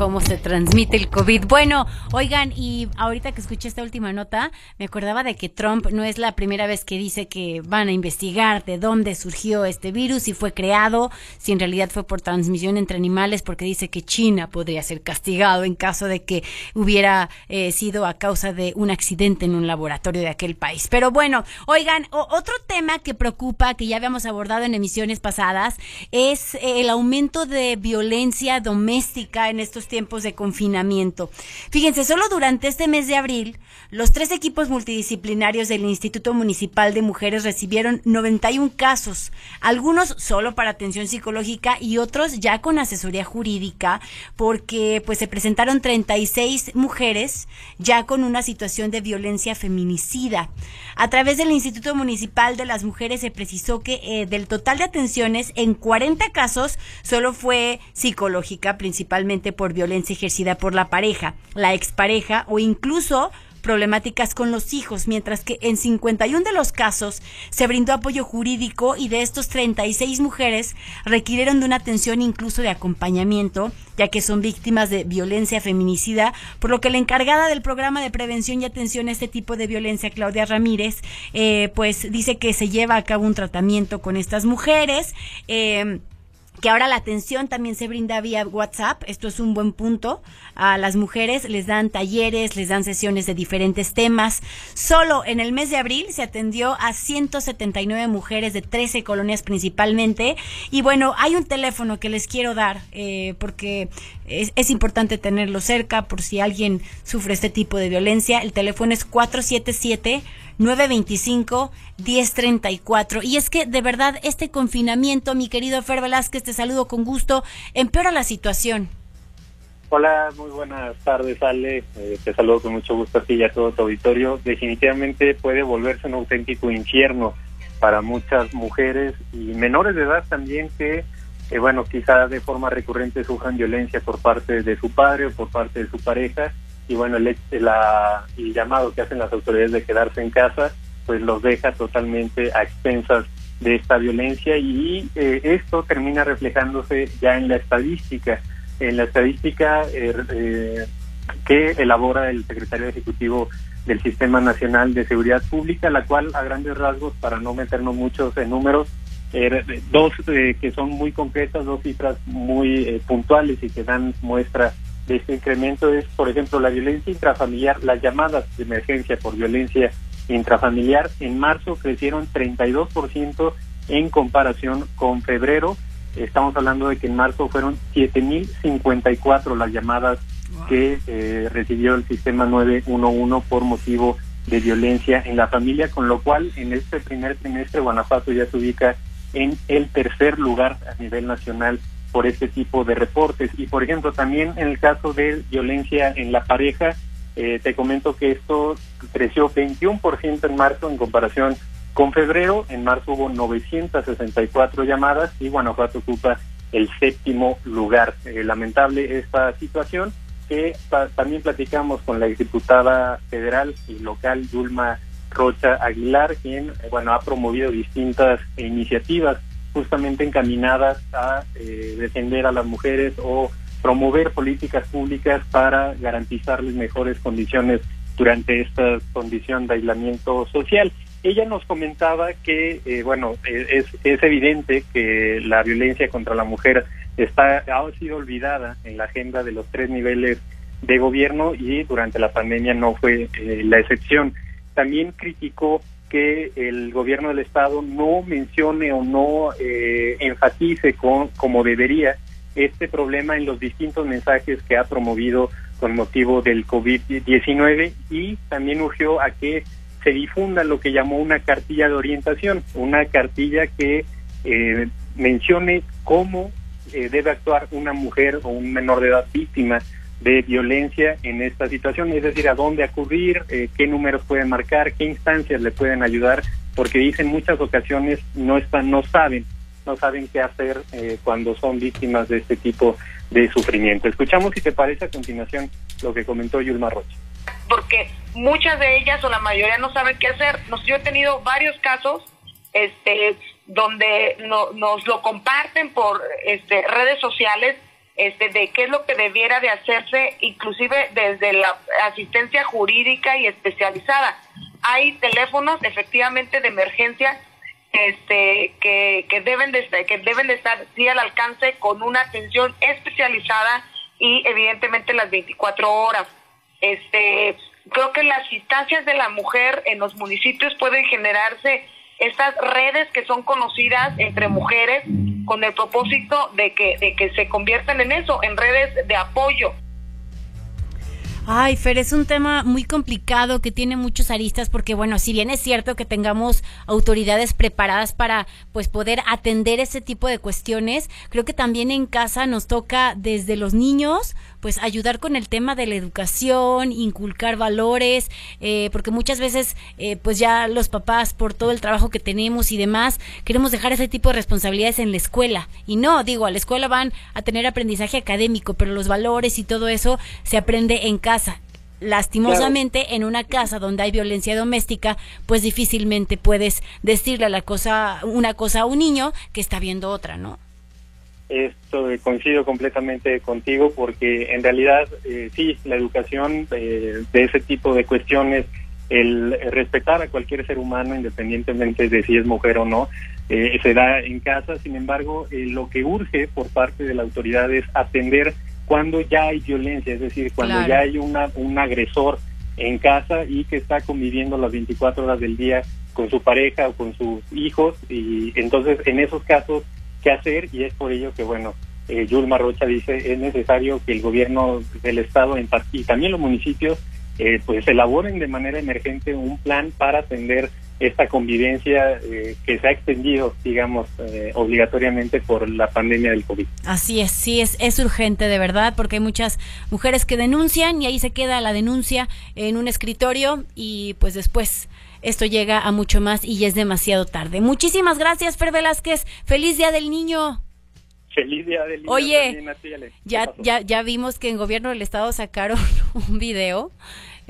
cómo se transmite el COVID. Bueno, oigan, y ahorita que escuché esta última nota, me acordaba de que Trump no es la primera vez que dice que van a investigar de dónde surgió este virus, y fue creado, si en realidad fue por transmisión entre animales, porque dice que China podría ser castigado en caso de que hubiera eh, sido a causa de un accidente en un laboratorio de aquel país. Pero bueno, oigan, otro tema que preocupa, que ya habíamos abordado en emisiones pasadas, es eh, el aumento de violencia doméstica en estos tiempos de confinamiento. Fíjense, solo durante este mes de abril, los tres equipos multidisciplinarios del Instituto Municipal de Mujeres recibieron 91 casos, algunos solo para atención psicológica y otros ya con asesoría jurídica, porque pues se presentaron 36 mujeres ya con una situación de violencia feminicida. A través del Instituto Municipal de las Mujeres se precisó que eh, del total de atenciones, en 40 casos solo fue psicológica, principalmente por violencia ejercida por la pareja, la expareja o incluso problemáticas con los hijos, mientras que en 51 de los casos se brindó apoyo jurídico y de estos 36 mujeres requirieron de una atención incluso de acompañamiento, ya que son víctimas de violencia feminicida, por lo que la encargada del programa de prevención y atención a este tipo de violencia, Claudia Ramírez, eh, pues dice que se lleva a cabo un tratamiento con estas mujeres. Eh, que ahora la atención también se brinda vía WhatsApp. Esto es un buen punto. A las mujeres les dan talleres, les dan sesiones de diferentes temas. Solo en el mes de abril se atendió a 179 mujeres de 13 colonias principalmente. Y bueno, hay un teléfono que les quiero dar eh, porque es, es, importante tenerlo cerca por si alguien sufre este tipo de violencia. El teléfono es 477 925-1034. Y es que de verdad este confinamiento, mi querido Fer Velázquez, te saludo con gusto, empeora la situación. Hola, muy buenas tardes, Ale. Eh, te saludo con mucho gusto a ti y a todo tu auditorio. Definitivamente puede volverse un auténtico infierno para muchas mujeres y menores de edad también que, eh, bueno, quizá de forma recurrente sufran violencia por parte de su padre o por parte de su pareja y bueno, el, la, el llamado que hacen las autoridades de quedarse en casa, pues los deja totalmente a expensas de esta violencia y eh, esto termina reflejándose ya en la estadística, en la estadística eh, eh, que elabora el secretario ejecutivo del Sistema Nacional de Seguridad Pública, la cual a grandes rasgos, para no meternos muchos en números, dos que son muy concretas, dos cifras muy puntuales y que dan muestra de este incremento es, por ejemplo, la violencia intrafamiliar, las llamadas de emergencia por violencia intrafamiliar en marzo crecieron 32% en comparación con febrero. Estamos hablando de que en marzo fueron 7.054 las llamadas que eh, recibió el sistema 911 por motivo de violencia en la familia, con lo cual en este primer trimestre Guanajuato ya se ubica en el tercer lugar a nivel nacional por este tipo de reportes. Y por ejemplo, también en el caso de violencia en la pareja, eh, te comento que esto creció 21% en marzo en comparación con febrero. En marzo hubo 964 llamadas y Guanajuato ocupa el séptimo lugar. Eh, lamentable esta situación que también platicamos con la exdiputada federal y local Dulma Rocha Aguilar, quien bueno ha promovido distintas iniciativas justamente encaminadas a eh, defender a las mujeres o promover políticas públicas para garantizarles mejores condiciones durante esta condición de aislamiento social. Ella nos comentaba que, eh, bueno, eh, es, es evidente que la violencia contra la mujer está ha sido olvidada en la agenda de los tres niveles de gobierno y durante la pandemia no fue eh, la excepción. También criticó que el gobierno del estado no mencione o no eh, enfatice con, como debería este problema en los distintos mensajes que ha promovido con motivo del COVID-19 y también urgió a que se difunda lo que llamó una cartilla de orientación, una cartilla que eh, mencione cómo eh, debe actuar una mujer o un menor de edad víctima de violencia en esta situación, es decir, a dónde acudir, eh, qué números pueden marcar, qué instancias le pueden ayudar, porque dicen muchas ocasiones no están, no saben, no saben qué hacer eh, cuando son víctimas de este tipo de sufrimiento. Escuchamos si te parece a continuación lo que comentó Yulma Rocha. Porque muchas de ellas o la mayoría no saben qué hacer. Nos, yo he tenido varios casos este, donde no, nos lo comparten por este, redes sociales este, de qué es lo que debiera de hacerse, inclusive desde la asistencia jurídica y especializada. Hay teléfonos efectivamente de emergencia este, que, que, deben de, que deben de estar sí al alcance con una atención especializada y evidentemente las 24 horas. Este, creo que las instancias de la mujer en los municipios pueden generarse estas redes que son conocidas entre mujeres con el propósito de que, de que se conviertan en eso, en redes de apoyo. Ay, Fer, es un tema muy complicado que tiene muchos aristas porque, bueno, si bien es cierto que tengamos autoridades preparadas para, pues, poder atender ese tipo de cuestiones, creo que también en casa nos toca desde los niños, pues, ayudar con el tema de la educación, inculcar valores, eh, porque muchas veces, eh, pues, ya los papás, por todo el trabajo que tenemos y demás, queremos dejar ese tipo de responsabilidades en la escuela. Y no, digo, a la escuela van a tener aprendizaje académico, pero los valores y todo eso se aprende en casa lastimosamente en una casa donde hay violencia doméstica, pues difícilmente puedes decirle la cosa, una cosa a un niño que está viendo otra, ¿no? Esto eh, coincido completamente contigo porque en realidad eh, sí, la educación eh, de ese tipo de cuestiones, el respetar a cualquier ser humano independientemente de si es mujer o no, se da en casa. Sin embargo, lo que urge por parte de la autoridad es atender cuando ya hay violencia, es decir, cuando ya hay una, un agresor en casa y que está conviviendo las 24 horas del día con su pareja o con sus hijos y entonces en esos casos qué hacer y es por ello que bueno eh, Yulma Rocha dice es necesario que el gobierno del estado y también los municipios eh, pues elaboren de manera emergente un plan para atender esta convivencia eh, que se ha extendido, digamos, eh, obligatoriamente por la pandemia del COVID. Así es, sí, es, es urgente de verdad, porque hay muchas mujeres que denuncian y ahí se queda la denuncia en un escritorio y pues después esto llega a mucho más y ya es demasiado tarde. Muchísimas gracias, Fer Velázquez. Feliz Día del Niño. Feliz Día del Niño. Oye, ya, ya, ya vimos que en Gobierno del Estado sacaron un video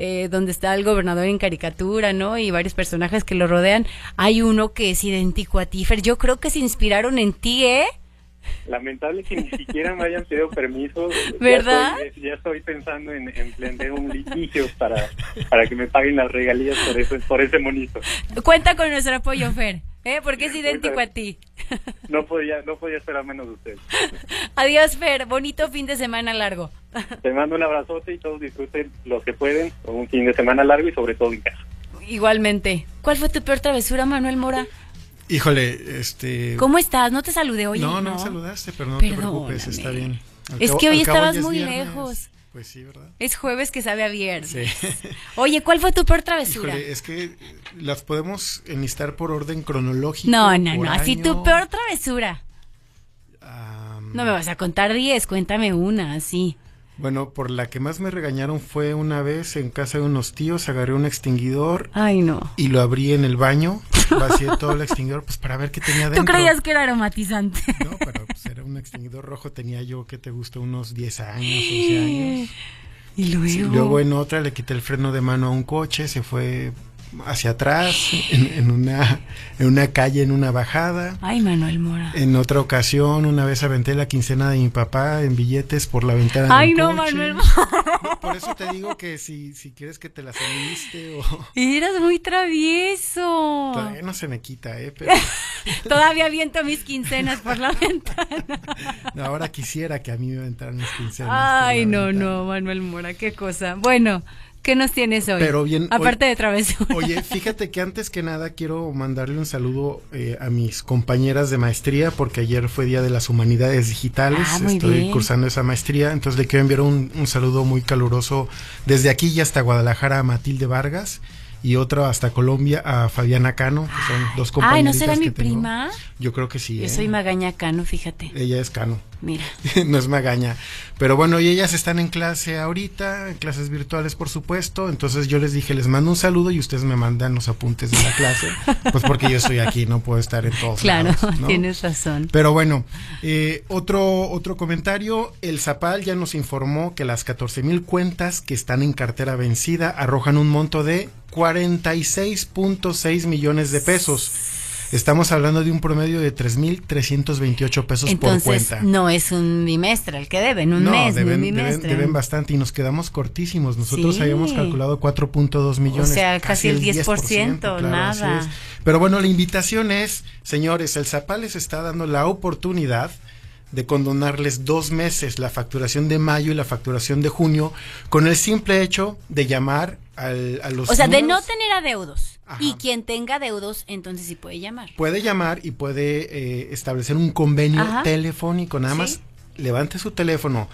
eh, donde está el gobernador en caricatura, ¿no? Y varios personajes que lo rodean. Hay uno que es idéntico a ti, Fer. Yo creo que se inspiraron en ti, ¿eh? Lamentable que ni siquiera me hayan pedido permiso. ¿Verdad? Ya estoy, pensando en emprender un litigio para, para que me paguen las regalías por, eso, por ese monito. Cuenta con nuestro apoyo, Fer. ¿Eh? Porque es idéntico a ti. No podía, no podía esperar menos de usted. Adiós, Fer. Bonito fin de semana largo. Te mando un abrazote y todos disfruten lo que pueden un fin de semana largo y sobre todo en casa. Igualmente. ¿Cuál fue tu peor travesura, Manuel Mora? Híjole, este... ¿Cómo estás? No te saludé hoy. No, no, me saludaste, pero no te preocupes, está bien. es que hoy estabas muy lejos. Pues sí, ¿verdad? Es jueves que sabe a viernes. Sí. Oye, ¿cuál fue tu peor travesura? Híjole, es que las podemos enlistar por orden cronológico. No, no, no. Así tu peor travesura. no me vas a contar 10, cuéntame una, así. Bueno, por la que más me regañaron fue una vez en casa de unos tíos, agarré un extinguidor. Ay, no. Y lo abrí en el baño, vacié todo el extinguidor, pues para ver qué tenía dentro. ¿Tú creías que era aromatizante? No, pero pues era un extinguidor rojo, tenía yo, ¿qué te gusta? Unos 10 años, 11 años. Y luego. luego en otra le quité el freno de mano a un coche, se fue hacia atrás, en, en una, en una calle, en una bajada. Ay, Manuel Mora. En otra ocasión, una vez aventé la quincena de mi papá en billetes por la ventana Ay, del no, coche. Manuel Mora. Por eso te digo que si, si quieres que te las enliste o... Eras muy travieso. Todavía no se me quita, ¿eh? Pero Todavía viento mis quincenas por la ventana. no, ahora quisiera que a mí me aventaran mis quincenas. Ay, no, ventana. no, Manuel Mora, qué cosa. Bueno, ¿qué nos tienes hoy? Pero bien, Aparte de travesura. Oye, fíjate que antes que nada quiero mandarle un saludo eh, a mis compañeras de maestría porque ayer fue Día de las Humanidades Digitales. Ah, muy Estoy bien. cursando esa maestría, entonces le quiero enviar un, un saludo muy caluroso desde aquí y hasta Guadalajara a Matilde Vargas y otro hasta Colombia a Fabiana Cano, que son dos compañeras. Ay, ¿no será mi prima? Yo creo que sí. Yo ¿eh? soy Magaña Cano, fíjate. Ella es Cano. Mira. no es magaña. Pero bueno, y ellas están en clase ahorita, en clases virtuales, por supuesto. Entonces yo les dije, les mando un saludo y ustedes me mandan los apuntes de la clase. Pues porque yo estoy aquí, no puedo estar en todos Claro, lados, ¿no? tienes razón. Pero bueno, eh, otro, otro comentario. El Zapal ya nos informó que las 14 mil cuentas que están en cartera vencida arrojan un monto de 46.6 millones de pesos. Estamos hablando de un promedio de 3.328 pesos por cuenta. no es un bimestre el que deben, un No, mes, un deben, deben, bimestre. deben bastante y nos quedamos cortísimos. Nosotros Sí. habíamos calculado 4.2 millones. O sea, casi el 10%, claro, nada. así es. Pero bueno, la invitación es, señores, el Zapal les está dando la oportunidad de condonarles dos meses la facturación de mayo y la facturación de junio con el simple hecho de llamar al, a los O sea, de no tener adeudos. Y quien tenga adeudos, entonces sí puede llamar. puede llamar y puede eh, establecer un convenio Ajá. telefónico. Nada Sí. más levante su teléfono.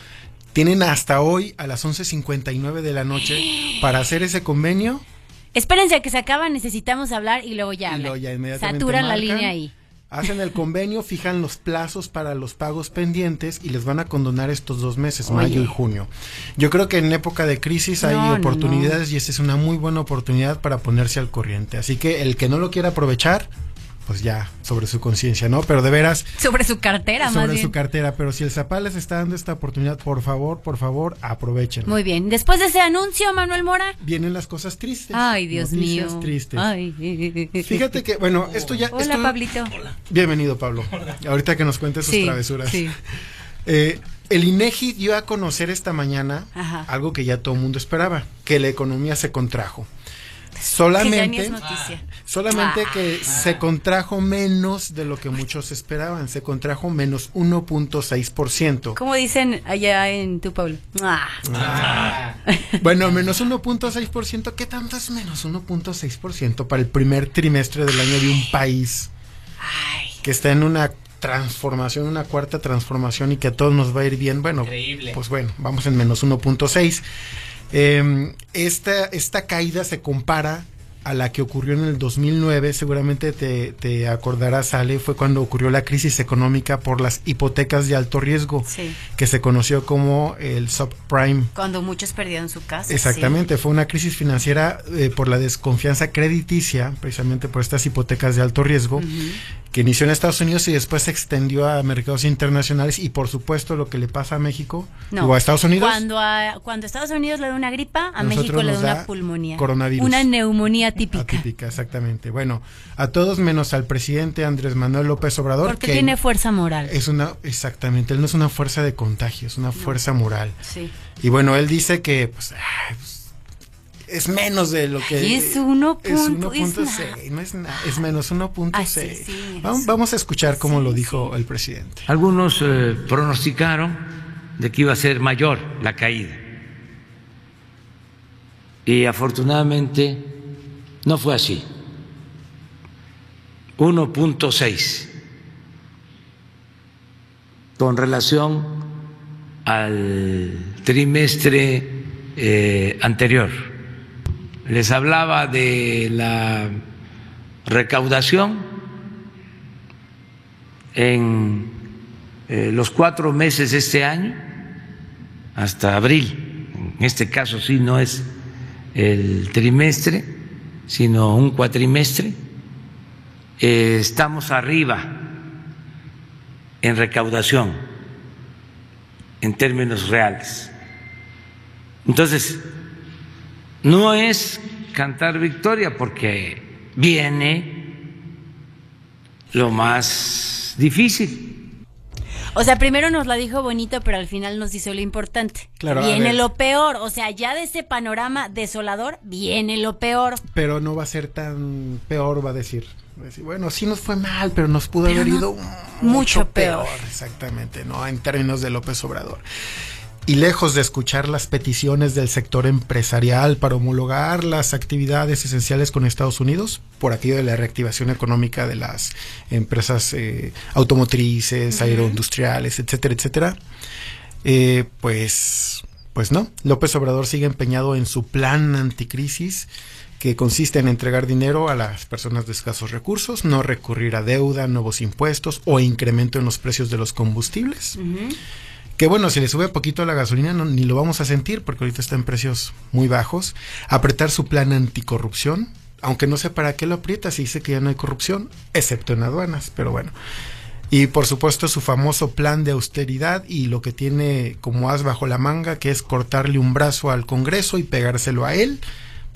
Tienen hasta hoy a las 11.59 de la noche para hacer ese convenio. Espérense a que se acaba, necesitamos hablar y luego ya. Y hablan. luego ya inmediatamente Saturan la línea ahí. Hacen el convenio, fijan los plazos para los pagos pendientes y les van a condonar estos dos meses, Oye. mayo y junio. Yo creo que en época de crisis hay No, no, oportunidades y esta es una muy buena oportunidad para ponerse al corriente. Así que el que no lo quiera aprovechar, pues ya, sobre su conciencia, ¿no? Pero de veras, Sobre su cartera, más sobre bien. su cartera. Pero si el Zapal les está dando esta oportunidad, por favor, por favor, aprovechen. Muy bien. Después de ese anuncio, Manuel Mora. Vienen las cosas tristes. Ay, Dios noticias mío. tristes. Ay. Fíjate que, bueno, esto ya... Hola, esto- Pablito. Bienvenido, Pablo. Ahorita que nos cuentes sus Sí, travesuras. sí. Eh, el INEGI dio a conocer esta mañana Ajá. algo que ya todo el mundo esperaba, que la economía se contrajo. Que ya ni Solamente, es noticia. solamente Ah. que se contrajo menos de lo que muchos esperaban, se contrajo menos 1.6%. ¿Cómo dicen allá en tu pueblo? Ah. Bueno, menos 1.6%, ¿qué tanto es menos 1.6% para el primer trimestre del año de un país que está en una transformación, una cuarta transformación y que a todos nos va a ir bien? Bueno, Increíble. pues bueno, vamos en menos 1.6. Eh, esta, esta caída se compara a la que ocurrió en el 2009, seguramente te, te acordarás, Ale, fue cuando ocurrió la crisis económica por las hipotecas de alto riesgo, Sí. que se conoció como el subprime. Cuando muchos perdieron su casa. Exactamente, fue una crisis financiera eh, por la desconfianza crediticia, precisamente por estas hipotecas de alto riesgo, que inició en Estados Unidos y después se extendió a mercados internacionales y por supuesto lo que le pasa a México No. o a Estados Unidos. Cuando a, cuando Estados Unidos le da una gripa, a México le da una pulmonía. coronavirus. Una neumonía típica. Atípica, exactamente. Bueno, a todos menos al presidente Andrés Manuel López Obrador, Porque que tiene fuerza moral. es una, exactamente, él no es una fuerza de contagio, es una fuerza moral. Sí. Y bueno, él dice que pues, ay, pues, es menos de lo que Y es uno es punto- es 1.6, no es nada, es menos 1.6. Ah, sí, sí, vamos, vamos a escuchar cómo lo dijo el presidente. Algunos eh, pronosticaron de que iba a ser mayor la caída. Y afortunadamente no fue así. 1.6 con relación al trimestre eh, anterior. Les hablaba de la recaudación en eh, los cuatro meses de este año, hasta abril, en este caso sí no es el trimestre, sino un cuatrimestre, eh, estamos arriba en recaudación en términos reales. Entonces, no es cantar victoria porque viene lo más difícil. O sea, primero nos la dijo bonito, pero al final nos dice lo importante. Claro, viene lo peor. O sea, ya de ese panorama desolador, viene lo peor. Pero no va a ser tan peor, va a decir. Va a decir, bueno, sí nos fue mal, pero nos pudo Pero haber no, ido mucho peor. Exactamente, ¿no? En términos de López Obrador. Y lejos de escuchar las peticiones del sector empresarial para homologar las actividades esenciales con Estados Unidos, por aquello de la reactivación económica de las empresas eh, automotrices, aeroindustriales, etcétera, etcétera, eh, pues, pues no. López Obrador sigue empeñado en su plan anticrisis que consiste en entregar dinero a las personas de escasos recursos, no recurrir a deuda, nuevos impuestos o incremento en los precios de los combustibles. Que bueno, si le sube poquito la gasolina no, ni lo vamos a sentir porque ahorita está en precios muy bajos. Apretar su plan anticorrupción, aunque no sé para qué lo aprieta si dice que ya no hay corrupción, excepto en aduanas, pero bueno. Y por supuesto su famoso plan de austeridad y lo que tiene como as bajo la manga, que es cortarle un brazo al Congreso y pegárselo a él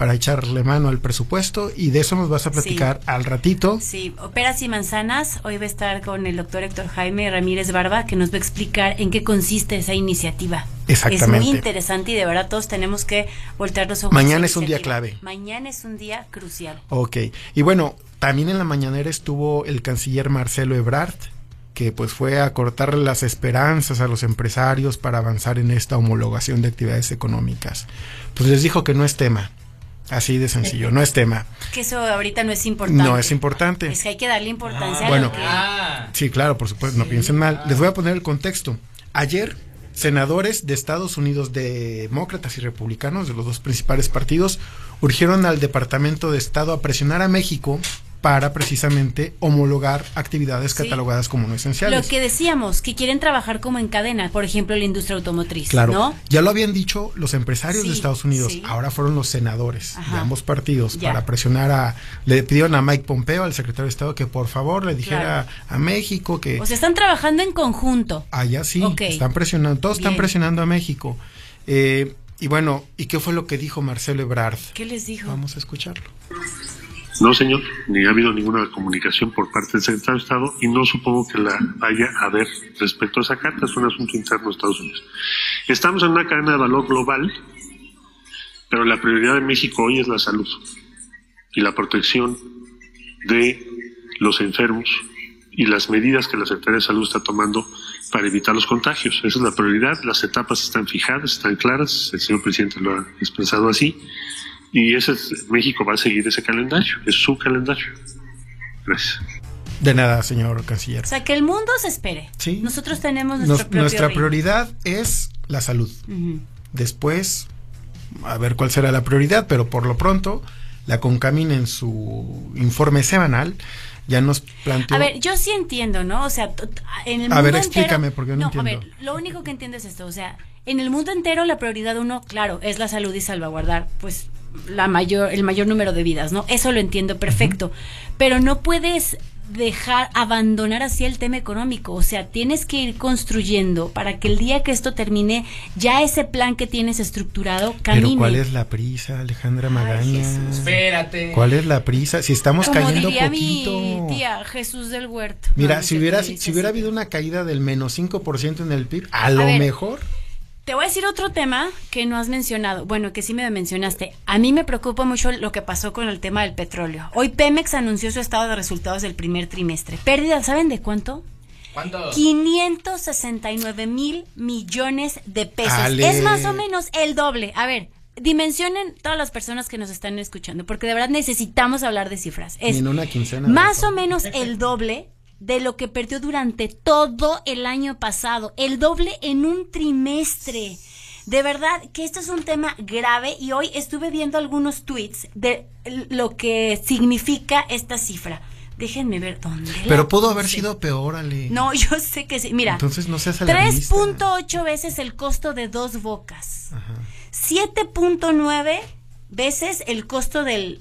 para echarle mano al presupuesto. Y de eso nos vas a platicar al ratito. Sí, Operas y Manzanas. Hoy va a estar con el doctor Héctor Jaime Ramírez Barba, que nos va a explicar en qué consiste esa iniciativa. Exactamente. Es muy interesante y de verdad todos tenemos que voltear los ojos. Mañana es un día clave. Mañana es un día crucial. Ok. Y bueno, también en la mañanera estuvo el canciller Marcelo Ebrard, que pues fue a cortarle las esperanzas a los empresarios para avanzar en esta homologación de actividades económicas. Pues les dijo que no es tema. Así de sencillo, no es tema. Que eso ahorita no es importante. No es importante. Es que hay que darle importancia bueno. a lo que... Sí, claro, por supuesto, no piensen mal. Les voy a poner el contexto. Ayer, senadores de Estados Unidos, demócratas y republicanos, de los dos principales partidos, urgieron al Departamento de Estado a presionar a México para precisamente homologar actividades Sí. catalogadas como no Lo esenciales. que decíamos, que quieren trabajar como en cadena, por ejemplo, la industria automotriz, Claro, ¿no? ya lo habían dicho los empresarios Sí, de Estados Unidos, sí. ahora fueron los senadores de ambos partidos Ya. para presionar a, le pidieron a Mike Pompeo, al secretario de Estado, que por favor le dijera Claro. a México que O sea, están trabajando en conjunto. Allá sí, Ok. están presionando, todos están presionando a México. Eh, y bueno, ¿y qué fue lo que dijo Marcelo Ebrard? ¿Qué les dijo? Vamos a escucharlo. No, señor, ni ha habido ninguna comunicación por parte del secretario de Estado y no supongo que la vaya a haber respecto a esa carta, es un asunto interno de Estados Unidos. Estamos en una cadena de valor global, pero la prioridad de México hoy es la salud y la protección de los enfermos y las medidas que la Secretaría de Salud está tomando para evitar los contagios. Esa es la prioridad, las etapas están fijadas, están claras, el señor presidente lo ha expresado así. Y ese es, México va a seguir ese calendario, es su calendario. Gracias. De nada, señor canciller. O sea, que el mundo se espere. Sí. Nosotros tenemos Nos- nuestro propio nuestra ritmo. prioridad es la salud. Después, a ver cuál será la prioridad, pero por lo pronto, la Concamín en su informe semanal ya nos planteó... A ver, yo sí entiendo, ¿no? O sea, en el A mundo ver, entero- explícame, porque yo no A entiendo. ver, lo único que entiendo es esto, o sea, en el mundo entero la prioridad uno, claro, es la salud y salvaguardar, pues, la mayor, el mayor número de vidas, ¿no? Eso lo entiendo perfecto. Pero no puedes dejar, abandonar así el tema económico. O sea, tienes que ir construyendo para que el día que esto termine, ya ese plan que tienes estructurado camine. Pero ¿cuál es la prisa, Alejandra Magaña? Espérate. ¿Cuál es la prisa? Si estamos Como cayendo diría poquito. mi tía Jesús del Huerto. Mira, No, si hubiera, si, hubiera habido una caída del menos 5% en el PIB, a lo ver. mejor. Te voy a decir otro tema que no has mencionado. Bueno, que sí me mencionaste. A mí me preocupa mucho lo que pasó con el tema del petróleo. Hoy Pemex anunció su estado de resultados del primer trimestre. Pérdida, ¿saben de cuánto? ¿Cuánto? 569 mil millones de pesos. Ale. Es más o menos el doble. A ver, dimensionen todas las personas que nos están escuchando, porque de verdad necesitamos hablar de cifras. Es Ni en una quincena. más o menos el doble de lo que perdió durante todo el año pasado, el doble en un trimestre. De verdad que esto es un tema grave y hoy estuve viendo algunos tweets de lo que significa esta cifra. Déjenme ver dónde. Pero pudo haber sido peor, Ale. No, yo sé que sí. Mira, Entonces no seas alarmista. 3.8 veces el costo de dos bocas. 7.9 veces el costo del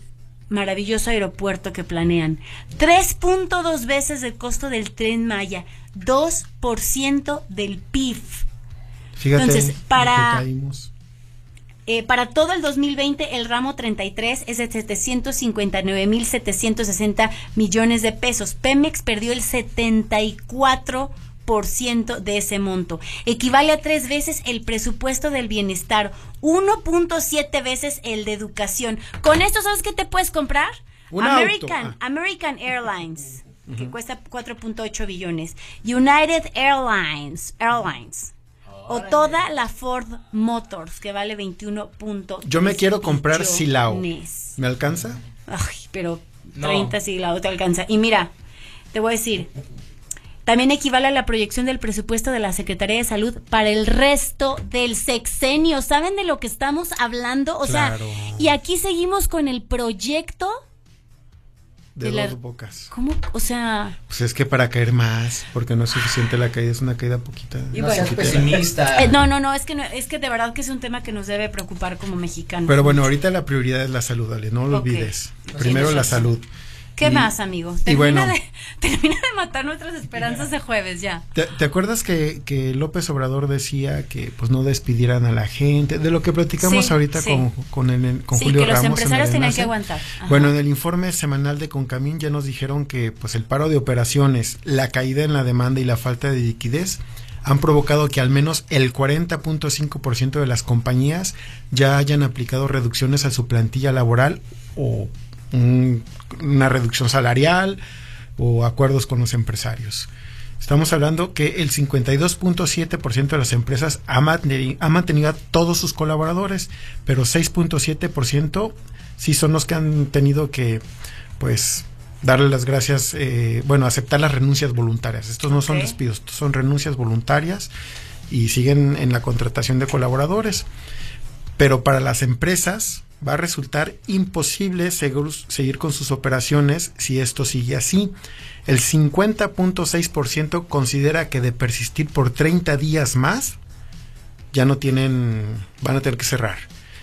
maravilloso aeropuerto que planean. 3.2 veces el costo del tren Maya. 2% del PIB. Fíjate Entonces, para-. Eh, para todo el 2020, el ramo 33 es de 759.760 millones de pesos. Pemex perdió el 74 de ese monto. Equivale a tres veces el presupuesto del bienestar, 1.7 veces el de educación. Con esto, ¿sabes qué te puedes comprar? Un American, auto. Ah. American Airlines, que cuesta 4.8 billones. United Airlines, Airlines. O toda la Ford Motors, que vale 21. Yo me quiero comprar Silao. ¿Me alcanza? Ay, pero No. 30 Silao te alcanza. Y mira, te voy a decir, también equivale a la proyección del presupuesto de la Secretaría de Salud para el resto del sexenio. ¿Saben de lo que estamos hablando? O Claro. sea, y aquí seguimos con el proyecto. De, De la- dos bocas. ¿Cómo? O sea, Pues es que para caer más, porque no es suficiente la caída, es una caída poquita. Y bueno. poquita. eh, no, no, no, es que no, es que de verdad que es un tema que nos debe preocupar como mexicanos. Pero bueno, ahorita la prioridad es la salud, Ale, no lo olvides. Primero la salud. ¿Qué Y- más, amigo? Termina, bueno. de, termina de matar nuestras esperanzas de jueves ya. ¿Te, te acuerdas que, que López Obrador decía que pues no despidieran a la gente? De lo que platicamos Sí, ahorita sí. con, con, el, con Sí, Julio que los Ramos. empresarios tenían que aguantar. Ajá. Bueno, en el informe semanal de Concamín ya nos dijeron que pues el paro de operaciones, la caída en la demanda y la falta de liquidez han provocado que al menos el 40.5% de las compañías ya hayan aplicado reducciones a su plantilla laboral o un- una reducción salarial o acuerdos con los empresarios. Estamos hablando que el 52.7% de las empresas ha manteni- ha mantenido a todos sus colaboradores, pero 6.7% sí son los que han tenido que, pues, darle las gracias, eh, bueno, aceptar las renuncias voluntarias. Estos no son despidos, son renuncias voluntarias y siguen en la contratación de colaboradores. Pero para las empresas va a resultar imposible seguir con sus operaciones si esto sigue así. El 50.6% considera que de persistir por 30 días más, ya no tienen, van a tener que cerrar.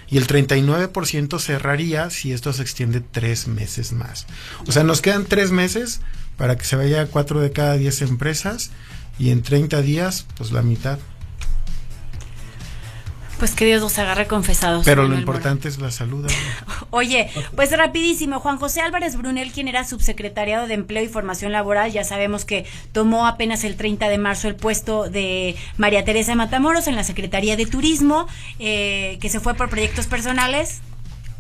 Y el 39% cerraría si esto se extiende tres meses más. O sea, nos quedan tres meses para que se vaya a cuatro de cada 10 empresas y en 30 días, pues la mitad. Pues que Dios los agarre confesados. Pero lo Mora. importante es la salud. amigo. Oye, pues rapidísimo, Juan José Álvarez Brunel, quien era subsecretariado de Empleo y Formación Laboral, ya sabemos que tomó apenas el 30 de marzo el puesto de María Teresa Matamoros en la Secretaría de Turismo, eh, que se fue por proyectos personales.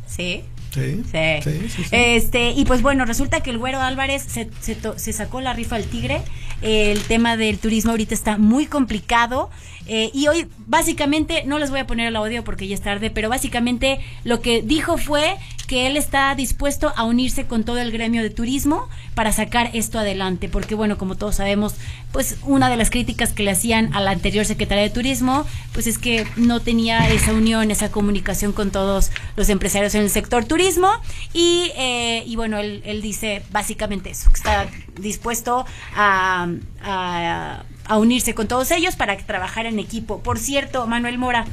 Sí. Sí. Sí. Sí, sí, sí. Este, y pues bueno, resulta que el güero Álvarez se, se to- se sacó la rifa al tigre. El tema del turismo ahorita está muy complicado. eh, y hoy, básicamente, no les voy a poner el audio porque ya es tarde, pero básicamente lo que dijo fue que él está dispuesto a unirse con todo el gremio de turismo para sacar esto adelante. Porque bueno, como todos sabemos, pues una de las críticas que le hacían a la anterior secretaria de turismo, pues es que no tenía esa unión, esa comunicación con todos los empresarios en el sector turismo. Y, eh, y bueno, él, él dice básicamente eso, que está dispuesto a, a, a unirse con todos ellos para trabajar en equipo. Por cierto, Manuel Mora,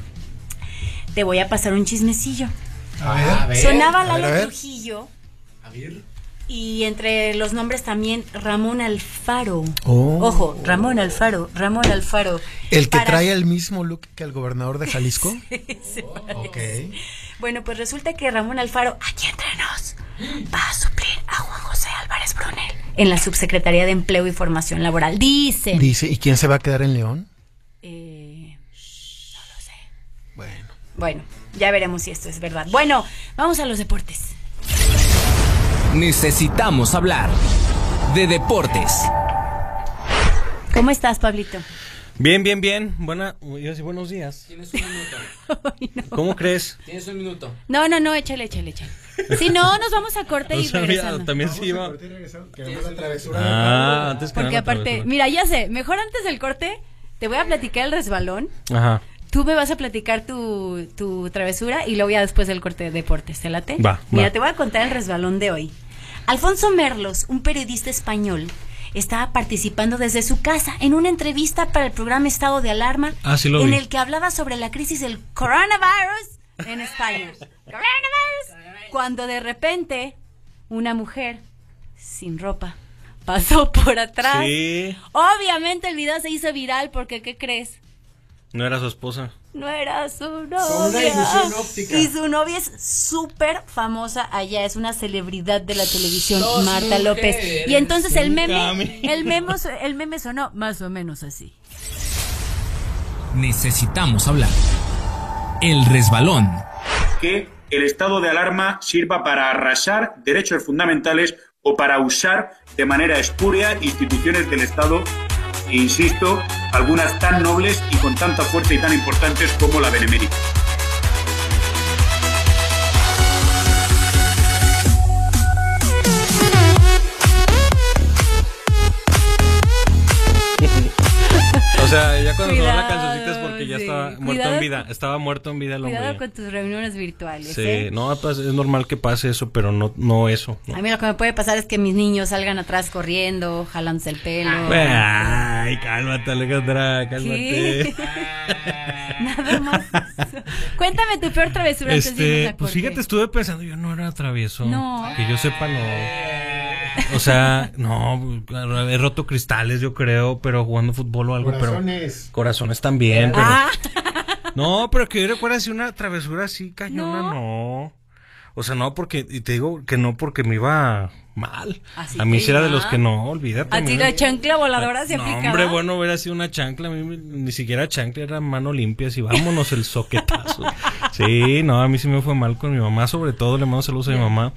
te voy a pasar un chismecillo. A ver. Sonaba A ver, Lalo a ver. Trujillo. Y entre los nombres también Ramón Alfaro. Oh. Ojo, Ramón Alfaro, Ramón Alfaro. El que Para- trae el mismo look que el gobernador de Jalisco. Bueno, pues resulta que Ramón Alfaro, aquí entre nos, va a suplir a Juan José Álvarez Brunel en la Subsecretaría de Empleo y Formación Laboral. Dicen. Dice, ¿y quién se va a quedar en León? Eh, no lo sé. Bueno. Bueno, ya veremos si esto es verdad. Bueno, vamos a los deportes. Necesitamos hablar de deportes. ¿Cómo estás, Pablito? Bien, bien, bien. Buena, buenos días. Tienes un minuto. ¿Cómo crees? Tienes un minuto. No, no, no, échale, échale, échale. Si no, nos vamos a corte No y sabía, regresando. también se iba. la travesura Ah, antes que Porque aparte, travesura. mira, ya sé, mejor antes del corte te voy a platicar el resbalón. Ajá. Tú me vas a platicar tu, tu travesura y luego ya después del corte de deportes, ¿te late? Va, Mira, va. te voy a contar el resbalón de hoy. Alfonso Merlos, un periodista español, estaba participando desde su casa en una entrevista para el programa Estado de Alarma, Ah, sí lo en vi. el que hablaba sobre la crisis del coronavirus en España. coronavirus. Cuando de repente una mujer sin ropa pasó por atrás. Sí. Obviamente el video se hizo viral porque ¿qué crees? No era su esposa. no era su novia. óptica. Y su novia es súper famosa allá, es una celebridad de la televisión, Dos Marta López. Y entonces el meme, camino. el meme, el meme sonó más o menos así. Necesitamos hablar. El resbalón. que el estado de alarma sirva para arrasar derechos fundamentales o para usar de manera espuria instituciones del Estado, insisto, algunas tan nobles y con tanta fuerza y tan importantes como la Benemérita. Estaba muerto Cuidado en vida. Estaba muerto en vida el Cuidado hombre. con tus reuniones virtuales. Sí, ¿eh? no, pues, es normal que pase eso, pero no, no eso. ¿no? A mí lo que me puede pasar es que mis niños salgan atrás corriendo, jalándose el pelo. Ay, cálmate, Alejandra, cálmate. Nada más. Cuéntame tu peor travesura antes de Este, pues fíjate, estuve pensando, yo no era travieso. No. Que yo sepa, no. O sea, no, he roto cristales, yo creo, pero jugando fútbol o algo, Corazones. pero corazones también, pero Ah. no, pero que yo recuerdo así una travesura así cañona, no. O sea, no porque y te digo que no porque me iba mal. Así a mí sí era de los que no, olvídate. A ti la chancla voladora se No, hombre, bueno, hubiera sido una chancla, a mí me- ni siquiera chancla, era mano limpia, así vámonos el soquetazo. Sí, no, a mí sí me fue mal con mi mamá, sobre todo le mando saludos a mi mamá.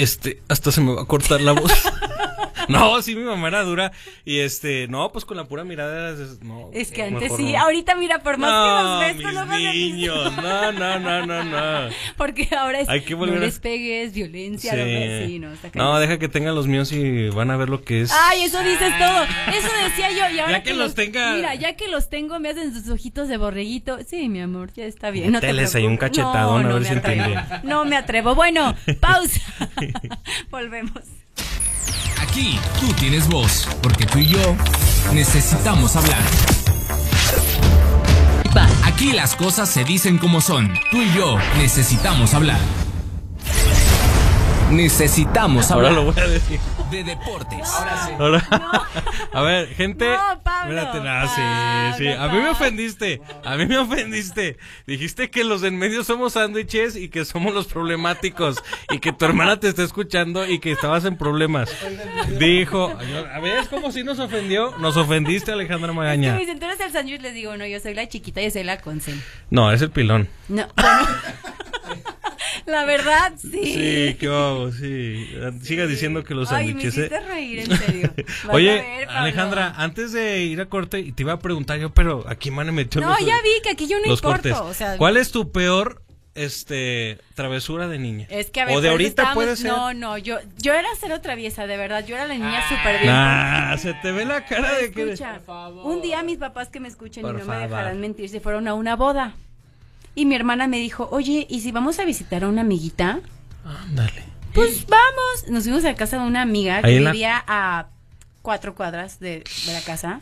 Este, hasta se me va a cortar la voz. no, sí, mi mamá era dura. Y este, no, pues con la pura mirada. es- No, Es que antes sí, no. ahorita mira, por más que los ves, mis niños, no, no, no, no, no. Porque ahora es Hay que volver no a- les pegues, violencia, no, sí, deja que tengan los míos y van a ver lo que es. Ay, eso dices todo. Eso decía yo. Y ahora Ya que los tenga- Mira, ya que los tengo, me hacen sus ojitos de borreguito. Sí, mi amor, ya está bien. No te Mételes ahí un cachetadón, a no ver si entiende. No me atrevo. Bueno, pausa. Volvemos. Aquí tú tienes voz, porque tú y yo necesitamos hablar. Aquí las cosas se dicen como son. Tú y yo necesitamos hablar. Necesitamos Ahora hablar. lo voy a decir. De deportes. Ahora- A ver, gente. No, Pablo, Espérate, no, sí, sí. A mí me ofendiste. A mí me ofendiste. Dijiste que los en medio somos sándwiches y que somos los problemáticos. Y que tu hermana te está escuchando y que estabas en problemas. Dijo. A ver, cómo si nos ofendió? Nos ofendiste, Alejandra Que Magaña. me dicen, tú eres el sándwich, les digo, no, yo soy la chiquita, yo soy la consen. No, es el pilón. No, bueno. la verdad, sí. Sí, qué hago, sí. Siga diciendo que los Ay, me sándwiches. ¿eh? hiciste reír, en serio. Vas Oye, ver. Alejandra, antes de ir a corte, y te iba a preguntar yo, pero aquí me metió No, los, ya vi que aquí yo no los importo. cortes. O sea, ¿Cuál es tu peor este travesura de niña? Es que a ver, o de por ahorita estábamos- puede ser. No, no, yo, yo era cero traviesa, de verdad. Yo era la niña súper bien. Nah, se te ve la cara de que Escucha, un día mis papás que me escuchen Por y no favor. me dejarán mentir, se fueron a una boda. Y mi hermana me dijo, oye, ¿y si vamos a visitar a una amiguita? Ándale. Pues vamos. Nos fuimos a casa de una amiga que la- vivía a cuatro cuadras de, de la casa.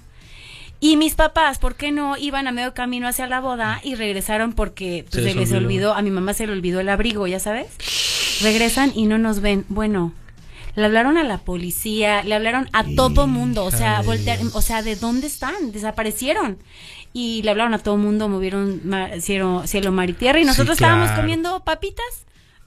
Y mis papás, ¿por qué no? Iban a medio camino hacia la boda y regresaron porque pues, Se se, les olvidó. olvidó, a mi mamá se le olvidó el abrigo, ya sabes. Regresan y no nos ven. Bueno, le hablaron a la policía, le hablaron a todo mundo, o sea, voltear, o sea, ¿de dónde están? Desaparecieron. Y le hablaron a todo mundo, movieron ma- cielo, cielo, mar y tierra y Sí, nosotros estábamos comiendo papitas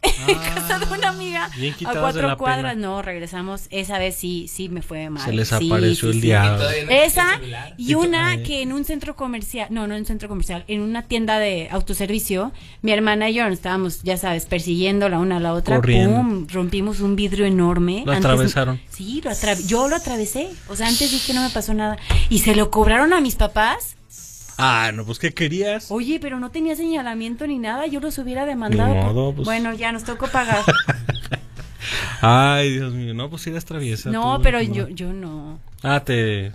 en casa de una amiga bien a cuatro la cuadras. pena. No, regresamos. Esa vez sí, sí me fue mal. Se les Sí, apareció sí, el sí. diablo. Esa y una que en un centro comercial, no, no en un centro comercial, en una tienda de autoservicio, mi hermana y yo nos estábamos, ya sabes, persiguiendo la una a la otra. Corriendo. Pum, rompimos un vidrio enorme. Lo Antes- atravesaron. Sí, lo atra- yo lo atravesé. O sea, antes dije que no me pasó nada. Y se lo cobraron a mis papás. Ah, no, pues ¿qué querías? Oye, pero no tenía señalamiento ni nada, yo los hubiera demandado. Ni por- modo, pues. Bueno, ya nos tocó pagar. Ay, Dios mío, no, pues eras traviesa. no, tú, pero ¿no? yo, yo no. Ah, te.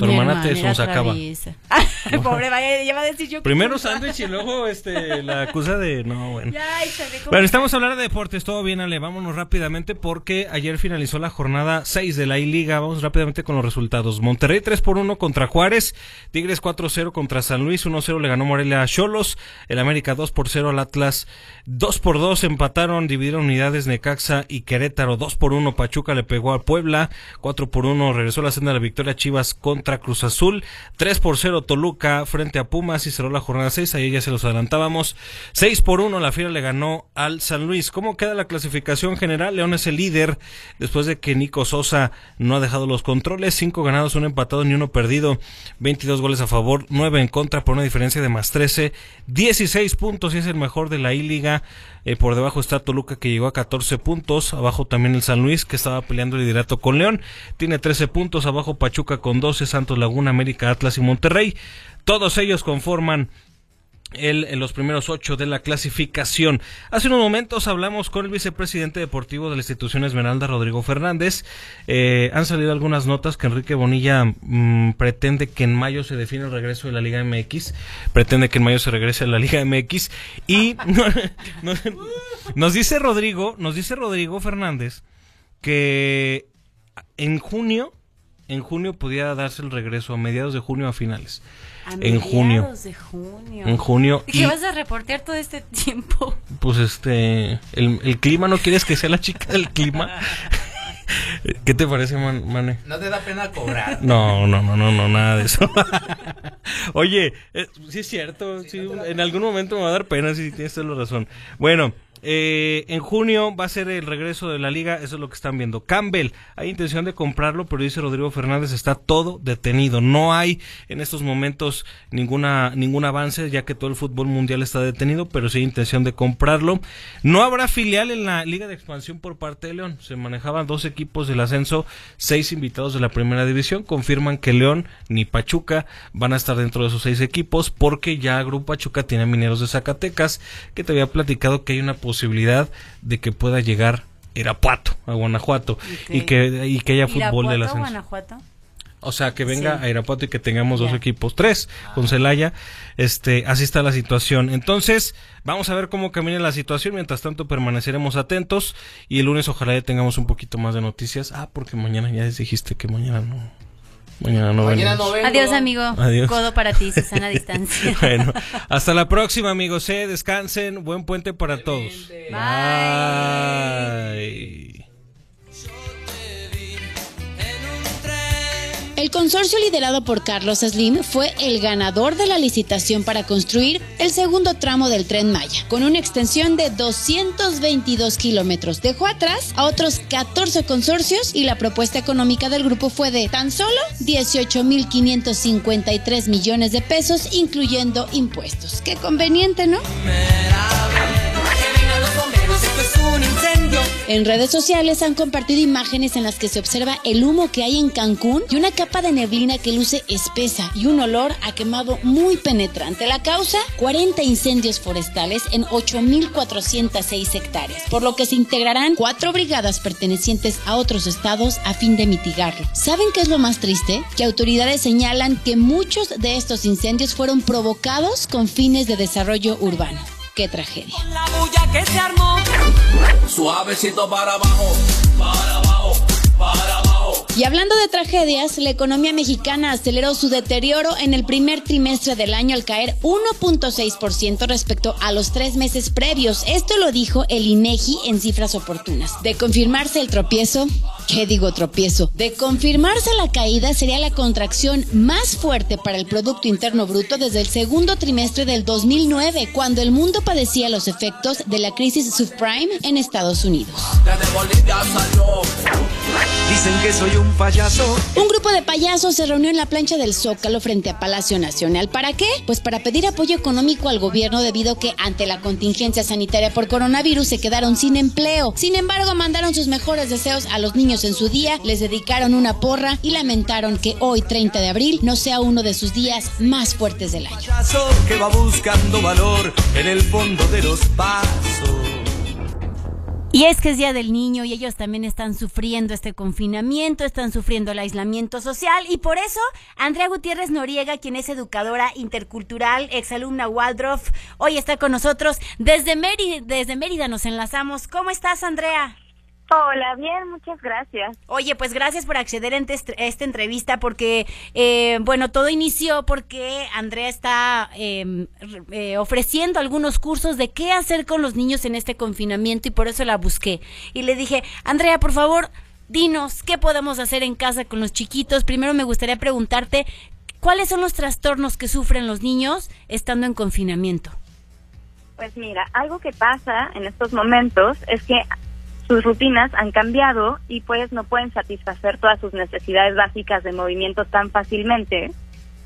Tu Mi hermana te sonsacaba. Pobre, vaya, ya va a decir yo que Primero sándwich y luego este la acusa de no, bueno. Ya, échale, ¿cómo Bueno, estamos hablando de deportes, todo bien, Ale. Vámonos rápidamente porque ayer finalizó la jornada 6 de la I-Liga. Vamos rápidamente con los resultados. Monterrey 3 por 1 contra Juárez. Tigres 4-0 contra San Luis. 1-0 le ganó Morelia a Cholos. El América 2 por 0 al Atlas. 2 por 2 empataron, dividieron unidades Necaxa y Querétaro. 2 por 1 Pachuca le pegó a Puebla. 4 por 1 regresó la senda de la victoria Chivas contra Cruz Azul. 3 por 0 Toluca frente a Pumas y cerró la jornada 6. Ahí ya se los adelantábamos. 6 por 1 la Fiera le ganó al San Luis. ¿Cómo queda la clasificación general? León es el líder después de que Nico Sosa no ha dejado los controles. 5 ganados, 1 empatado ni uno perdido. 22 goles a favor, 9 en contra por una diferencia de más 13. 16 puntos y es el mejor de la I-Liga. Eh, por debajo está Toluca que llegó a 14 puntos. Abajo también el San Luis que estaba peleando el liderato con León. Tiene 13 puntos. Abajo Pachuca con 12. Santos Laguna, América, Atlas y Monterrey. Todos ellos conforman el, en los primeros ocho de la clasificación. Hace unos momentos hablamos con el vicepresidente deportivo de la institución Esmeralda, Rodrigo Fernández. Eh, han salido algunas notas que Enrique Bonilla mm, pretende que en mayo se define el regreso de la Liga MX. Pretende que en mayo se regrese a la Liga MX. Y nos dice Rodrigo, nos dice Rodrigo Fernández que en junio, en junio podía darse el regreso a mediados de junio a finales en junio. De junio. En junio. ¿Y qué vas a reportear todo este tiempo? Pues este, el, el clima, ¿no quieres que sea la chica del clima? ¿Qué te parece, man, Mane? No te da pena cobrar. No, no, no, no, no, nada de eso. Oye, eh, sí es cierto, sí, en algún momento me va a dar pena, si tienes toda la razón. Bueno, eh, en junio va a ser el regreso de la liga, eso es lo que están viendo. Campbell, hay intención de comprarlo, pero dice Rodrigo Fernández, está todo detenido. No hay en estos momentos ninguna, ningún avance, ya que todo el fútbol mundial está detenido, pero sí hay intención de comprarlo. No habrá filial en la liga de expansión por parte de León. Se manejaban dos equipos del ascenso, seis invitados de la primera división. Confirman que León ni Pachuca van a estar dentro de esos seis equipos, porque ya Grupo Pachuca tiene mineros de Zacatecas, que te había platicado que hay una posibilidad de que pueda llegar Irapuato a Guanajuato y que y que haya fútbol de la Guanajuato? O sea, que venga a Irapuato y que tengamos dos equipos, tres con Celaya. Este, así está la situación. Entonces, vamos a ver cómo camina la situación. Mientras tanto, permaneceremos atentos y el lunes ojalá ya tengamos un poquito más de noticias. Ah, porque mañana ya dijiste que mañana no. Mañana no, Mañana no vengo. Adiós, amigo. Adiós. Codo para ti, Susana a distancia. bueno, hasta la próxima, amigos. Eh, descansen. Buen puente para todos. Bye. El consorcio liderado por Carlos Slim fue el ganador de la licitación para construir el segundo tramo del tren Maya, con una extensión de 222 kilómetros. Dejó atrás a otros 14 consorcios y la propuesta económica del grupo fue de tan solo 18.553 millones de pesos, incluyendo impuestos. Qué conveniente, ¿no? En redes sociales han compartido imágenes en las que se observa el humo que hay en Cancún y una capa de neblina que luce espesa y un olor a quemado muy penetrante. La causa, 40 incendios forestales en 8.406 hectáreas, por lo que se integrarán cuatro brigadas pertenecientes a otros estados a fin de mitigarlo. ¿Saben qué es lo más triste? Que autoridades señalan que muchos de estos incendios fueron provocados con fines de desarrollo urbano. ¡Qué tragedia! La bulla que se armó. Suavecito para abajo, para abajo, para abajo. Y hablando de tragedias, la economía mexicana aceleró su deterioro en el primer trimestre del año al caer 1.6% respecto a los tres meses previos. Esto lo dijo el INEGI en cifras oportunas. De confirmarse el tropiezo, ¿qué digo tropiezo? De confirmarse la caída sería la contracción más fuerte para el Producto Interno Bruto desde el segundo trimestre del 2009, cuando el mundo padecía los efectos de la crisis subprime en Estados Unidos. Dicen que soy un payaso. Un grupo de payasos se reunió en la plancha del Zócalo frente a Palacio Nacional. ¿Para qué? Pues para pedir apoyo económico al gobierno debido a que ante la contingencia sanitaria por coronavirus se quedaron sin empleo. Sin embargo, mandaron sus mejores deseos a los niños en su día, les dedicaron una porra y lamentaron que hoy, 30 de abril, no sea uno de sus días más fuertes del año. Payaso que va buscando valor en el fondo de los pasos. Y es que es Día del Niño y ellos también están sufriendo este confinamiento, están sufriendo el aislamiento social y por eso Andrea Gutiérrez Noriega, quien es educadora intercultural, exalumna Waldorf, hoy está con nosotros. Desde Mérida, desde Mérida nos enlazamos. ¿Cómo estás, Andrea? Hola, bien, muchas gracias. Oye, pues gracias por acceder a esta entrevista porque, eh, bueno, todo inició porque Andrea está eh, eh, ofreciendo algunos cursos de qué hacer con los niños en este confinamiento y por eso la busqué. Y le dije, Andrea, por favor, dinos, ¿qué podemos hacer en casa con los chiquitos? Primero me gustaría preguntarte, ¿cuáles son los trastornos que sufren los niños estando en confinamiento? Pues mira, algo que pasa en estos momentos es que sus rutinas han cambiado y pues no pueden satisfacer todas sus necesidades básicas de movimiento tan fácilmente.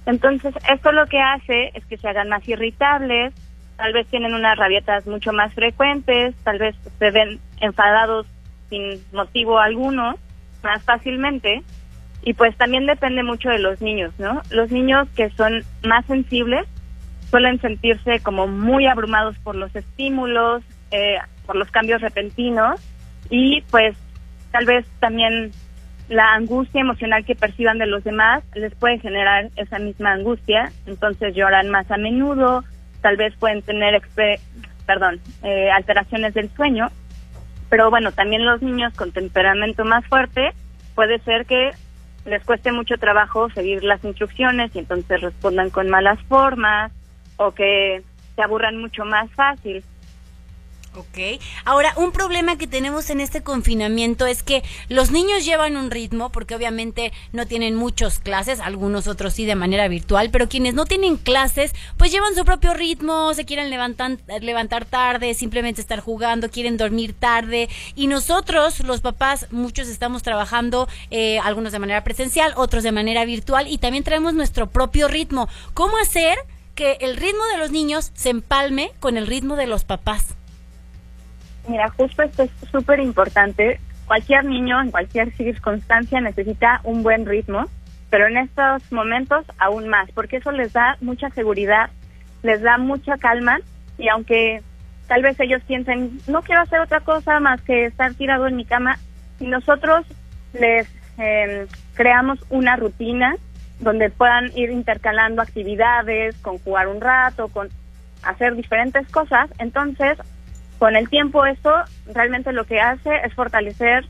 Entonces, esto lo que hace es que se hagan más irritables, tal vez tienen unas rabietas mucho más frecuentes, tal vez se ven enfadados sin motivo alguno más fácilmente y pues también depende mucho de los niños, ¿no? Los niños que son más sensibles suelen sentirse como muy abrumados por los estímulos, eh, por los cambios repentinos y pues tal vez también la angustia emocional que perciban de los demás les puede generar esa misma angustia, entonces lloran más a menudo, tal vez pueden tener, perdón, eh, alteraciones del sueño, pero bueno, también los niños con temperamento más fuerte puede ser que les cueste mucho trabajo seguir las instrucciones y entonces respondan con malas formas, o que se aburran mucho más fácil. Ok. Ahora, un problema que tenemos en este confinamiento es que los niños llevan un ritmo, porque obviamente no tienen muchas clases, algunos otros sí de manera virtual, pero quienes no tienen clases, pues llevan su propio ritmo, se quieren levantar, levantar tarde, simplemente estar jugando, quieren dormir tarde. Y nosotros, los papás, muchos estamos trabajando, eh, algunos de manera presencial, otros de manera virtual, y también traemos nuestro propio ritmo. ¿Cómo hacer? que el ritmo de los niños se empalme con el ritmo de los papás. Mira, justo esto es súper importante. Cualquier niño en cualquier circunstancia necesita un buen ritmo, pero en estos momentos aún más, porque eso les da mucha seguridad, les da mucha calma y aunque tal vez ellos piensen, no quiero hacer otra cosa más que estar tirado en mi cama, y nosotros les eh, creamos una rutina donde puedan ir intercalando actividades, con jugar un rato, con hacer diferentes cosas. Entonces, con el tiempo esto realmente lo que hace es fortalecer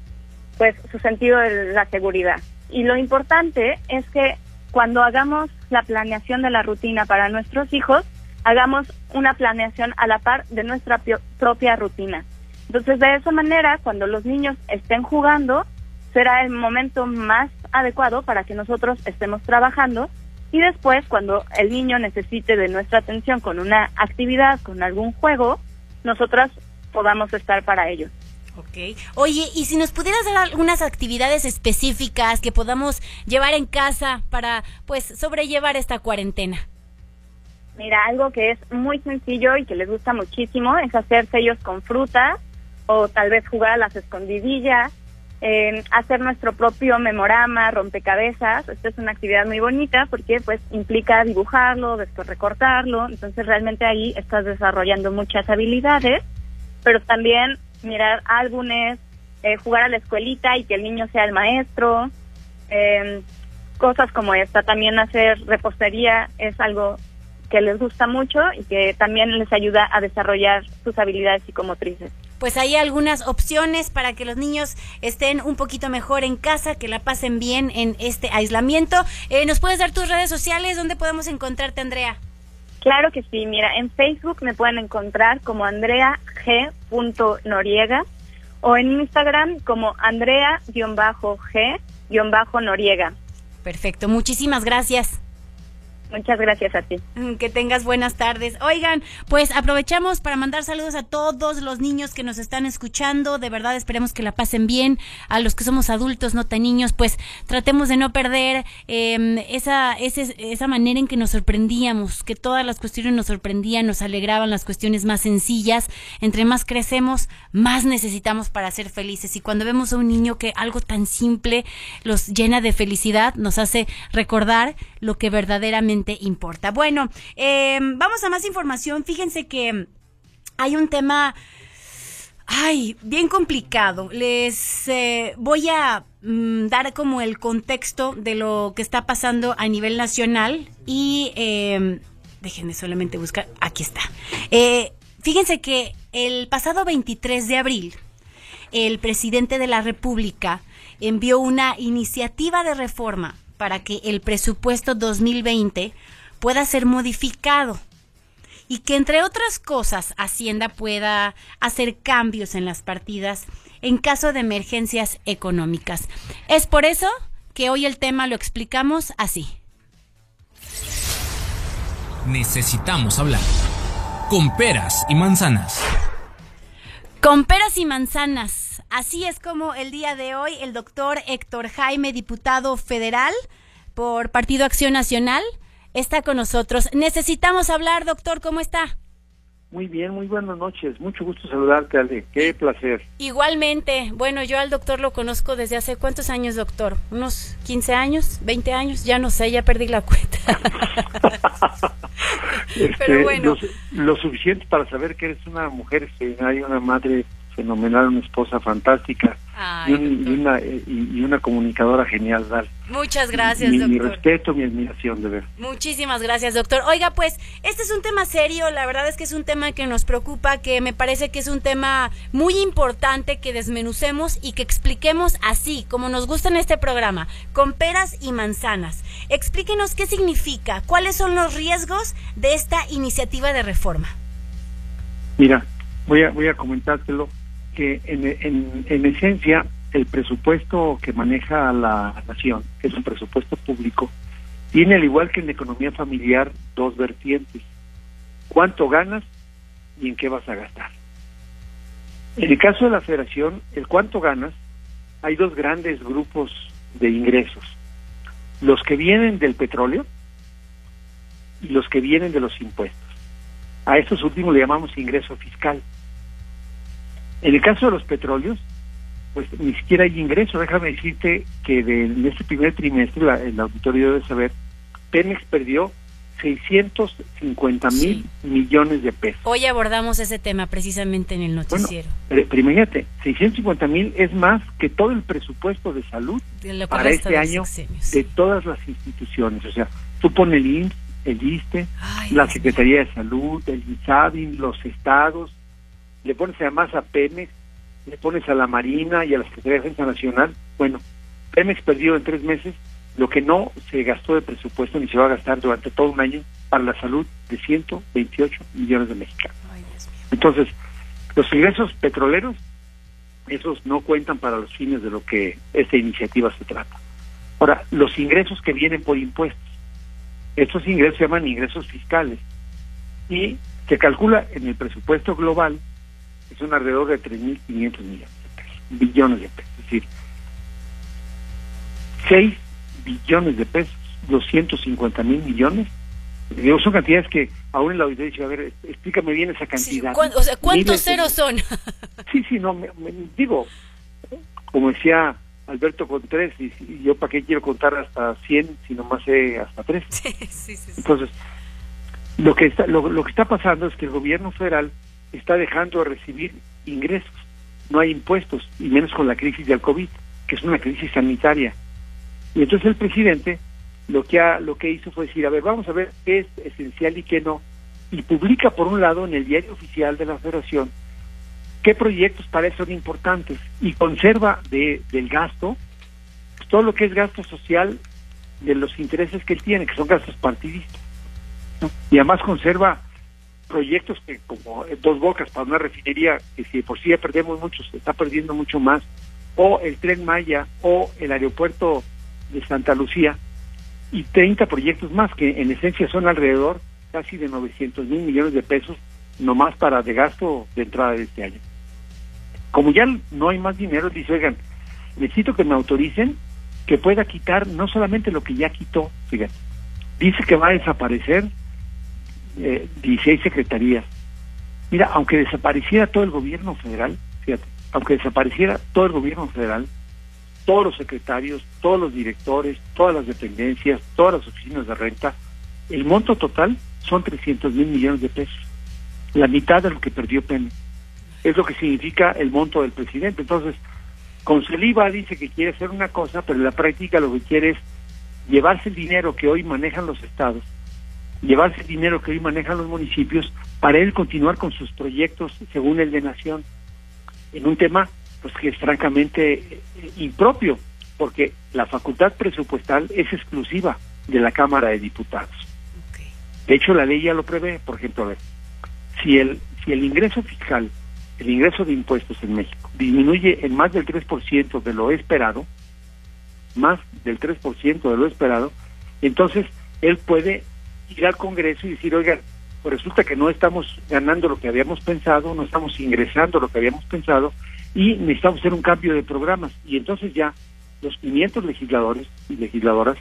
pues su sentido de la seguridad. Y lo importante es que cuando hagamos la planeación de la rutina para nuestros hijos, hagamos una planeación a la par de nuestra propia rutina. Entonces, de esa manera, cuando los niños estén jugando, será el momento más adecuado para que nosotros estemos trabajando y después cuando el niño necesite de nuestra atención con una actividad, con algún juego, nosotras podamos estar para ello. Ok. Oye, y si nos pudieras dar algunas actividades específicas que podamos llevar en casa para, pues, sobrellevar esta cuarentena. Mira, algo que es muy sencillo y que les gusta muchísimo es hacer sellos con fruta o tal vez jugar a las escondidillas hacer nuestro propio memorama, rompecabezas. Esta es una actividad muy bonita porque pues implica dibujarlo, después recortarlo, entonces realmente ahí estás desarrollando muchas habilidades, pero también mirar álbumes, eh, jugar a la escuelita y que el niño sea el maestro, eh, cosas como esta. También hacer repostería es algo que les gusta mucho y que también les ayuda a desarrollar sus habilidades psicomotrices pues hay algunas opciones para que los niños estén un poquito mejor en casa, que la pasen bien en este aislamiento. Eh, ¿Nos puedes dar tus redes sociales? ¿Dónde podemos encontrarte, Andrea? Claro que sí, mira, en Facebook me pueden encontrar como Andrea G. Noriega o en Instagram como Andrea-G-Noriega. Perfecto, muchísimas gracias. Muchas gracias a ti. Mm, que tengas buenas tardes. Oigan, pues aprovechamos para mandar saludos a todos los niños que nos están escuchando. De verdad esperemos que la pasen bien. A los que somos adultos, no tan niños, pues tratemos de no perder em, esa, esa manera en que nos sorprendíamos, que todas las cuestiones nos sorprendían, nos alegraban las cuestiones más sencillas. Entre más crecemos, más necesitamos para ser felices. Y cuando vemos a un niño que algo tan simple los llena de felicidad, nos hace recordar lo que verdaderamente importa. Bueno, eh, vamos a más información. Fíjense que hay un tema, ay, bien complicado. Les eh, voy a mm, dar como el contexto de lo que está pasando a nivel nacional y eh, déjenme solamente buscar, aquí está. fíjense que el pasado 23 de abril, el presidente de la República envió una iniciativa de reforma para que el presupuesto 2020 pueda ser modificado. y que entre otras cosas Hacienda pueda hacer cambios en las partidas en caso de emergencias económicas. Es por eso que hoy el tema lo explicamos así. Necesitamos hablar con peras y manzanas. Con peras y manzanas. Así es como el día de hoy el doctor Héctor Jaime, diputado federal por Partido Acción Nacional, está con nosotros. Necesitamos hablar, doctor, ¿cómo está? Muy bien, muy buenas noches. Mucho gusto saludarte, Ale. Qué placer. Igualmente. Bueno, yo al doctor lo conozco desde hace cuántos años, doctor? ¿Unos 15 años? ¿20 años? Ya no sé, ya perdí la cuenta. Pero este, bueno. Lo, suficiente para saber que eres una mujer hay una madre fenomenal, una esposa fantástica y, una, y, una, comunicadora genial, Dal. Muchas gracias, doctor. Mi respeto, mi admiración, de ver. Muchísimas gracias, doctor. Oiga, pues, este es un tema serio, la verdad es que es un tema que nos preocupa, que me parece que es un tema muy importante que desmenucemos y que expliquemos así, como nos gusta en este programa, con peras y manzanas. Explíquenos qué significa, cuáles son los riesgos de esta iniciativa de reforma. Mira, voy a, voy a comentártelo que en, en, esencia el presupuesto que maneja la nación, que es un presupuesto público, tiene al igual que en la economía familiar dos vertientes. ¿Cuánto ganas y en qué vas a gastar? En el caso de la federación, el cuánto ganas, hay dos grandes grupos de ingresos. Los que vienen del petróleo y los que vienen de los impuestos. A estos últimos le llamamos ingreso fiscal. En el caso de los petróleos, pues ni siquiera hay ingreso. Déjame decirte que de, en este primer trimestre, el auditorio debe saber, Pemex perdió 650 mil millones de pesos. Hoy abordamos ese tema precisamente en el noticiero. Bueno, pero imagínate, 650 mil es más que todo el presupuesto de salud para este año de todas las instituciones. O sea, tú pones el IMSS, el ISTE, la Secretaría de Salud, el INSABIN, los estados, le pones además a Pemex, le pones a la Marina y a la Secretaría de Defensa Nacional, bueno, Pemex perdió en tres meses lo que no se gastó de presupuesto ni se va a gastar durante todo un año para la salud de 128 millones de mexicanos. Entonces, los ingresos petroleros, esos no cuentan para los fines de lo que esta iniciativa se trata. Ahora, los ingresos que vienen por impuestos, estos ingresos se llaman ingresos fiscales y se calcula en el presupuesto global son alrededor de 3.500 millones de pesos, billones de pesos, es decir, 6 billones de pesos, 250 mil millones. Digo, son cantidades que aún en la audiencia dice, a ver, explícame bien esa cantidad. o sea, ¿cuántos ceros son? sí, sí, no, me, digo, como decía Alberto con tres, y, yo para qué quiero contar hasta 100 si nomás sé hasta tres. Sí, sí, Entonces, lo que, está, lo, lo que está pasando es que el gobierno federal está dejando de recibir ingresos. No hay impuestos, y menos con la crisis del COVID, que es una crisis sanitaria. Y entonces el presidente lo que, ha, lo que hizo fue decir, a ver, vamos a ver qué es esencial y qué no. Y publica, por un lado, en el diario oficial de la federación, qué proyectos para él son importantes y conserva de, del gasto pues, todo lo que es gasto social de los intereses que él tiene, que son gastos partidistas. Y además conserva proyectos que como dos bocas para una refinería que si por sí ya perdemos mucho se está perdiendo mucho más o el tren Maya o el aeropuerto de Santa Lucía y 30 proyectos más que en esencia son alrededor casi de 900 mil millones de pesos nomás para de gasto de entrada de este año. Como ya no hay más dinero, dice, oigan, necesito que me autoricen que pueda quitar no solamente lo que ya quitó, fíjate, dice que va a desaparecer eh, 16 secretarías. Mira, aunque desapareciera todo el gobierno federal, fíjate, aunque desapareciera todo el gobierno federal, todos los secretarios, todos los directores, todas las dependencias, todas las oficinas de renta, el monto total son 300 mil millones de pesos, la mitad de lo que perdió Pemex. Es lo que significa el monto del presidente. Entonces, con Saliva dice que quiere hacer una cosa, pero en la práctica lo que quiere es llevarse el dinero que hoy manejan los estados llevarse el dinero que hoy manejan los municipios para él continuar con sus proyectos según el de Nación, en un tema pues que es francamente eh, impropio, porque la facultad presupuestal es exclusiva de la Cámara de Diputados. De hecho, la ley ya lo prevé, por ejemplo, si el, si el ingreso fiscal, el ingreso de impuestos en México, disminuye en más del 3% de lo esperado, más del 3% de lo esperado, entonces él puede ir al Congreso y decir, oigan, pues resulta que no estamos ganando lo que habíamos pensado, no estamos ingresando lo que habíamos pensado y necesitamos hacer un cambio de programas. Y entonces ya los 500 legisladores y legisladoras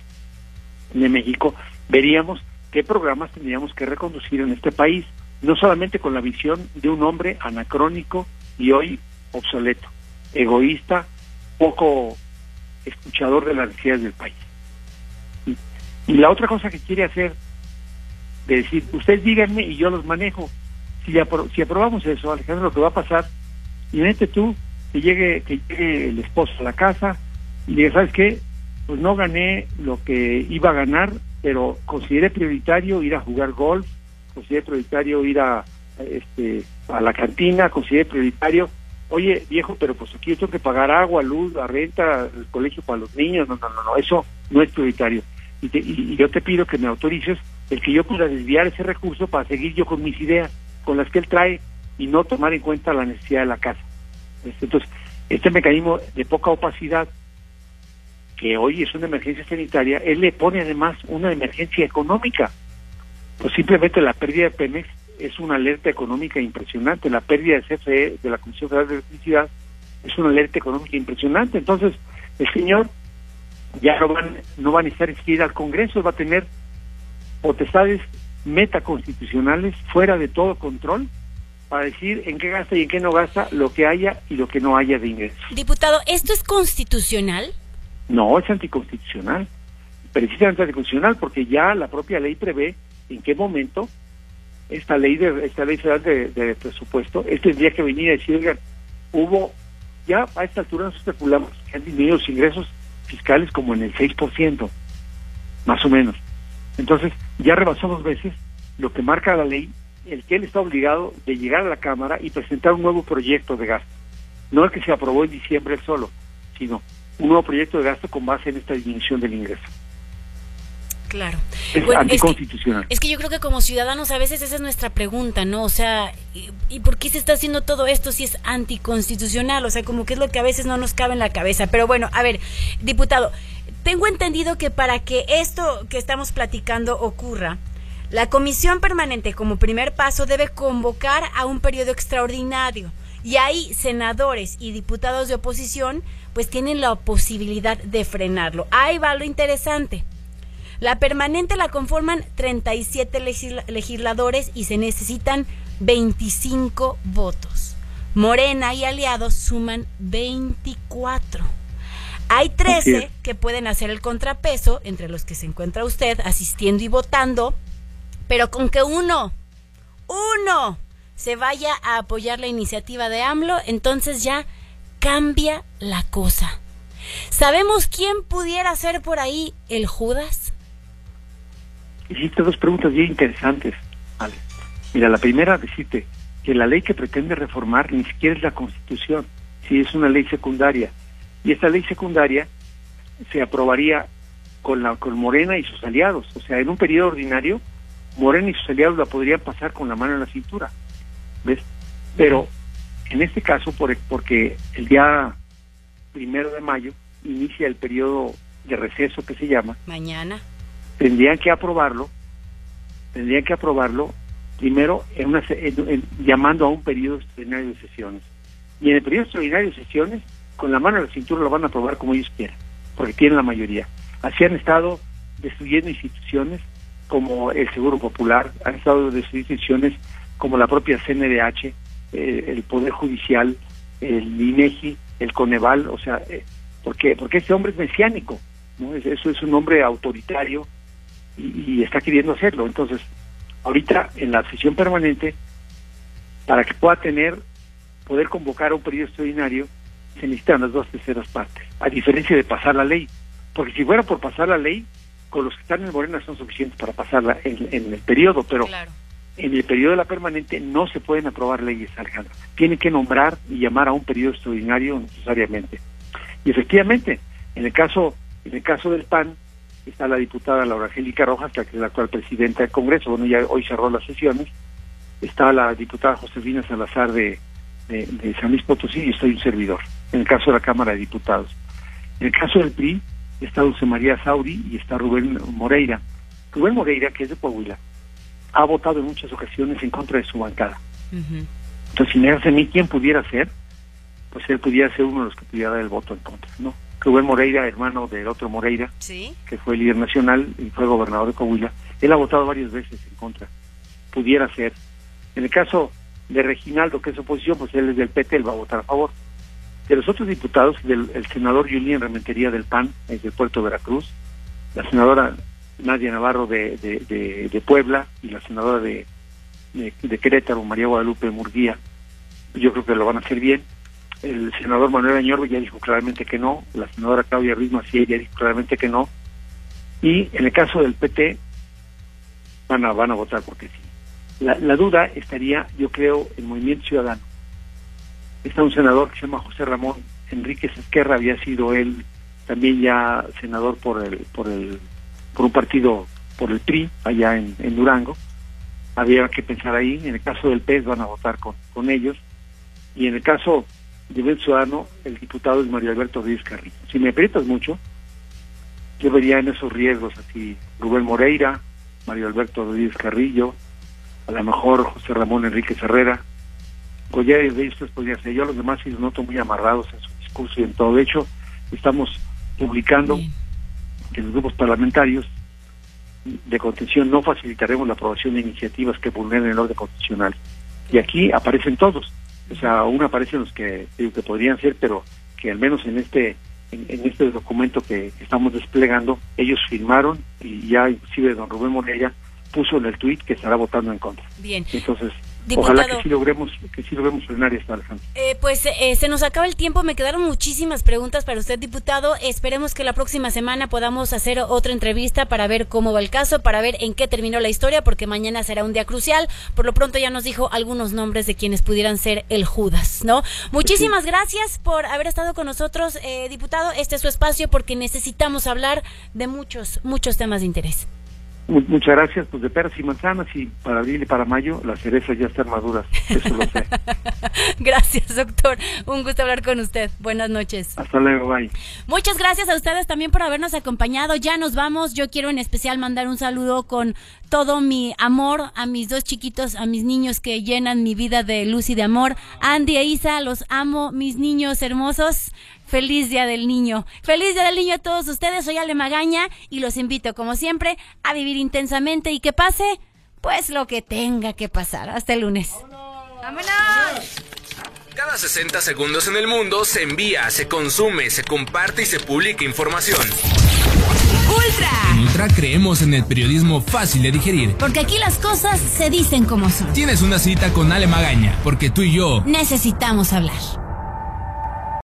de México veríamos qué programas tendríamos que reconducir en este país, no solamente con la visión de un hombre anacrónico y hoy obsoleto, egoísta, poco escuchador de las necesidades del país. Y, la otra cosa que quiere hacer, de decir, ustedes díganme y yo los manejo. Si, si aprobamos eso, Alejandro, lo que va a pasar, vete tú, que llegue, que llegue el esposo a la casa y diga, ¿sabes qué? Pues no gané lo que iba a ganar, pero consideré prioritario ir a jugar golf, consideré prioritario ir a, este, a la cantina, consideré prioritario oye viejo, pero pues aquí yo tengo que pagar agua, luz, la renta, el colegio para los niños, no, no, no, no eso no es prioritario. Y, y, yo te pido que me autorices el que yo pueda desviar ese recurso para seguir yo con mis ideas, con las que él trae, y no tomar en cuenta la necesidad de la casa. Este, entonces, este mecanismo de poca opacidad, que hoy es una emergencia sanitaria, él le pone además una emergencia económica. Pues simplemente la pérdida de Pemex es una alerta económica impresionante. La pérdida de CFE, de la Comisión Federal de Electricidad, es una alerta económica impresionante. Entonces, el señor ya no, van, no va a necesitar ir al Congreso, va a tener potestades metaconstitucionales fuera de todo control para decir en qué gasta y en qué no gasta lo que haya y lo que no haya de ingresos. Diputado, ¿esto es constitucional? No, es anticonstitucional. Precisamente anticonstitucional porque ya la propia ley prevé en qué momento esta ley de esta ley federal de, presupuesto, él tendría que venir a decir, oigan, hubo, ya a esta altura nos especulamos que han disminuido los ingresos fiscales como en el 6%, más o menos. Entonces, ya rebasó dos veces lo que marca la ley, el que él está obligado de llegar a la Cámara y presentar un nuevo proyecto de gasto. No el que se aprobó en diciembre solo, sino un nuevo proyecto de gasto con base en esta disminución del ingreso. Claro. Es anticonstitucional. Es que, yo creo que como ciudadanos a veces esa es nuestra pregunta, ¿no? O sea, ¿y, por qué se está haciendo todo esto si es anticonstitucional? O sea, como que es lo que a veces no nos cabe en la cabeza. Pero bueno, a ver, diputado, tengo entendido que para que esto que estamos platicando ocurra, la comisión permanente como primer paso debe convocar a un periodo extraordinario. Y ahí senadores y diputados de oposición pues tienen la posibilidad de frenarlo. Ahí va lo interesante. La permanente la conforman 37 legisladores y se necesitan 25 votos. Morena y aliados suman 24. Hay 13 que pueden hacer el contrapeso, entre los que se encuentra usted asistiendo y votando, pero con que uno, uno, se vaya a apoyar la iniciativa de AMLO, entonces ya cambia la cosa. ¿Sabemos quién pudiera ser por ahí el Judas? hiciste dos preguntas bien interesantes, Mira, la primera, decirte que la ley que pretende reformar ni siquiera es la Constitución, si es una ley secundaria. Y esta ley secundaria se aprobaría con, la, con Morena y sus aliados. O sea, en un periodo ordinario, Morena y sus aliados la podrían pasar con la mano en la cintura. ¿Ves? Pero en este caso, por, porque el día primero de mayo inicia el periodo de receso que se llama. Mañana tendrían que aprobarlo, tendrían que aprobarlo primero en una, llamando a un periodo extraordinario de sesiones. Y en el periodo extraordinario de sesiones, con la mano en la cintura lo van a aprobar como ellos quieran, porque tienen la mayoría. Así han estado destruyendo instituciones como el Seguro Popular, han estado destruyendo instituciones como la propia CNDH, eh, el Poder Judicial, el INEGI, el Coneval, o sea, eh, porque porque este hombre es mesiánico, ¿no? Eso es un hombre autoritario, y, está queriendo hacerlo. Entonces, ahorita en la sesión permanente, para que pueda tener, poder convocar a un periodo extraordinario, se necesitan las dos terceras partes, a diferencia de pasar la ley. Porque si fuera por pasar la ley, con los que están en Morena son suficientes para pasarla en, en el periodo, pero en el periodo de la permanente no se pueden aprobar leyes, Alejandro. Tienen que nombrar y llamar a un periodo extraordinario necesariamente. Y efectivamente, en el caso, en el caso del PAN, está la diputada Laura Angélica Rojas, que es la actual presidenta del Congreso, bueno, ya hoy cerró las sesiones, está la diputada Josefina Salazar de, de, San Luis Potosí y estoy un servidor, en el caso de la Cámara de Diputados. En el caso del PRI está Dulce María Sauri y está Rubén Moreira. Rubén Moreira, que es de Coahuila, ha votado en muchas ocasiones en contra de su bancada. Entonces, si me hace a mí quién pudiera ser, pues él pudiera ser uno de los que pudiera dar el voto en contra, ¿no? Rubén Moreira, hermano del otro Moreira, que fue líder nacional y fue gobernador de Coahuila, él ha votado varias veces en contra. Pudiera ser. En el caso de Reginaldo, que es oposición, pues él es del PT, él va a votar a favor. De los otros diputados, del el senador Julián Rementería del PAN, es de Puerto Veracruz, la senadora Nadia Navarro de, de, Puebla y la senadora de, de, Querétaro, María Guadalupe Murguía, yo creo que lo van a hacer bien. El senador Manuel Añorbe ya dijo claramente que no, la senadora Claudia Ruiz Macías ya dijo claramente que no, y en el caso del PT van a, van a votar porque sí. La, la duda estaría, yo creo, en Movimiento Ciudadano. Está un senador que se llama José Ramón Enríquez Esquerra, había sido él también ya senador por el, por el por un partido, por el PRI, allá en, Durango. Había que pensar ahí. En el caso del PES van a votar con, con ellos. Y en el caso de Bel Ciudadano, el diputado es Mario Alberto Díaz Carrillo. Si me aprietas mucho, yo vería en esos riesgos así Rubén Moreira, Mario Alberto Díaz Carrillo, a lo mejor José Ramón Enrique Herrera. Cualquiera de ellos podría ser. Yo a los demás sí los noto muy amarrados en su discurso y en todo. De hecho, estamos publicando que los grupos parlamentarios de contención no facilitaremos la aprobación de iniciativas que vulneren el orden constitucional. Y aquí aparecen todos. O sea, aún aparecen los que, que podrían ser, pero que al menos en este en, este documento que estamos desplegando, ellos firmaron y ya inclusive don Rubén Morella puso en el tuit que estará votando en contra. Bien. Entonces, Ojalá que sí logremos, que sí logremos frenar Alejandro. Eh, pues eh, se nos acaba el tiempo, me quedaron muchísimas preguntas para usted, diputado. Esperemos que la próxima semana podamos hacer otra entrevista para ver cómo va el caso, para ver en qué terminó la historia, porque mañana será un día crucial. Por lo pronto ya nos dijo algunos nombres de quienes pudieran ser el Judas, ¿no? Muchísimas gracias por haber estado con nosotros, eh, diputado. Este es su espacio porque necesitamos hablar de muchos, muchos temas de interés muchas gracias, pues de peras y manzanas y para abril y para mayo las cerezas ya están maduras, eso lo sé. gracias, doctor. Un gusto hablar con usted. Buenas noches. Hasta luego, bye. Muchas gracias a ustedes también por habernos acompañado. Ya nos vamos. Yo quiero en especial mandar un saludo con todo mi amor a mis dos chiquitos, a mis niños que llenan mi vida de luz y de amor. Andy e Isa, los amo, mis niños hermosos. Feliz Día del Niño. Feliz Día del Niño a todos ustedes. Soy Ale Magaña y los invito, como siempre, a vivir intensamente y que pase, pues lo que tenga que pasar. Hasta el lunes. ¡Vámonos! Cada 60 segundos en el mundo se envía, se consume, se comparte y se publica información. Ultra. En Ultra creemos en el periodismo fácil de digerir. Porque aquí las cosas se dicen como son. Tienes una cita con Ale Magaña, porque tú y yo necesitamos hablar.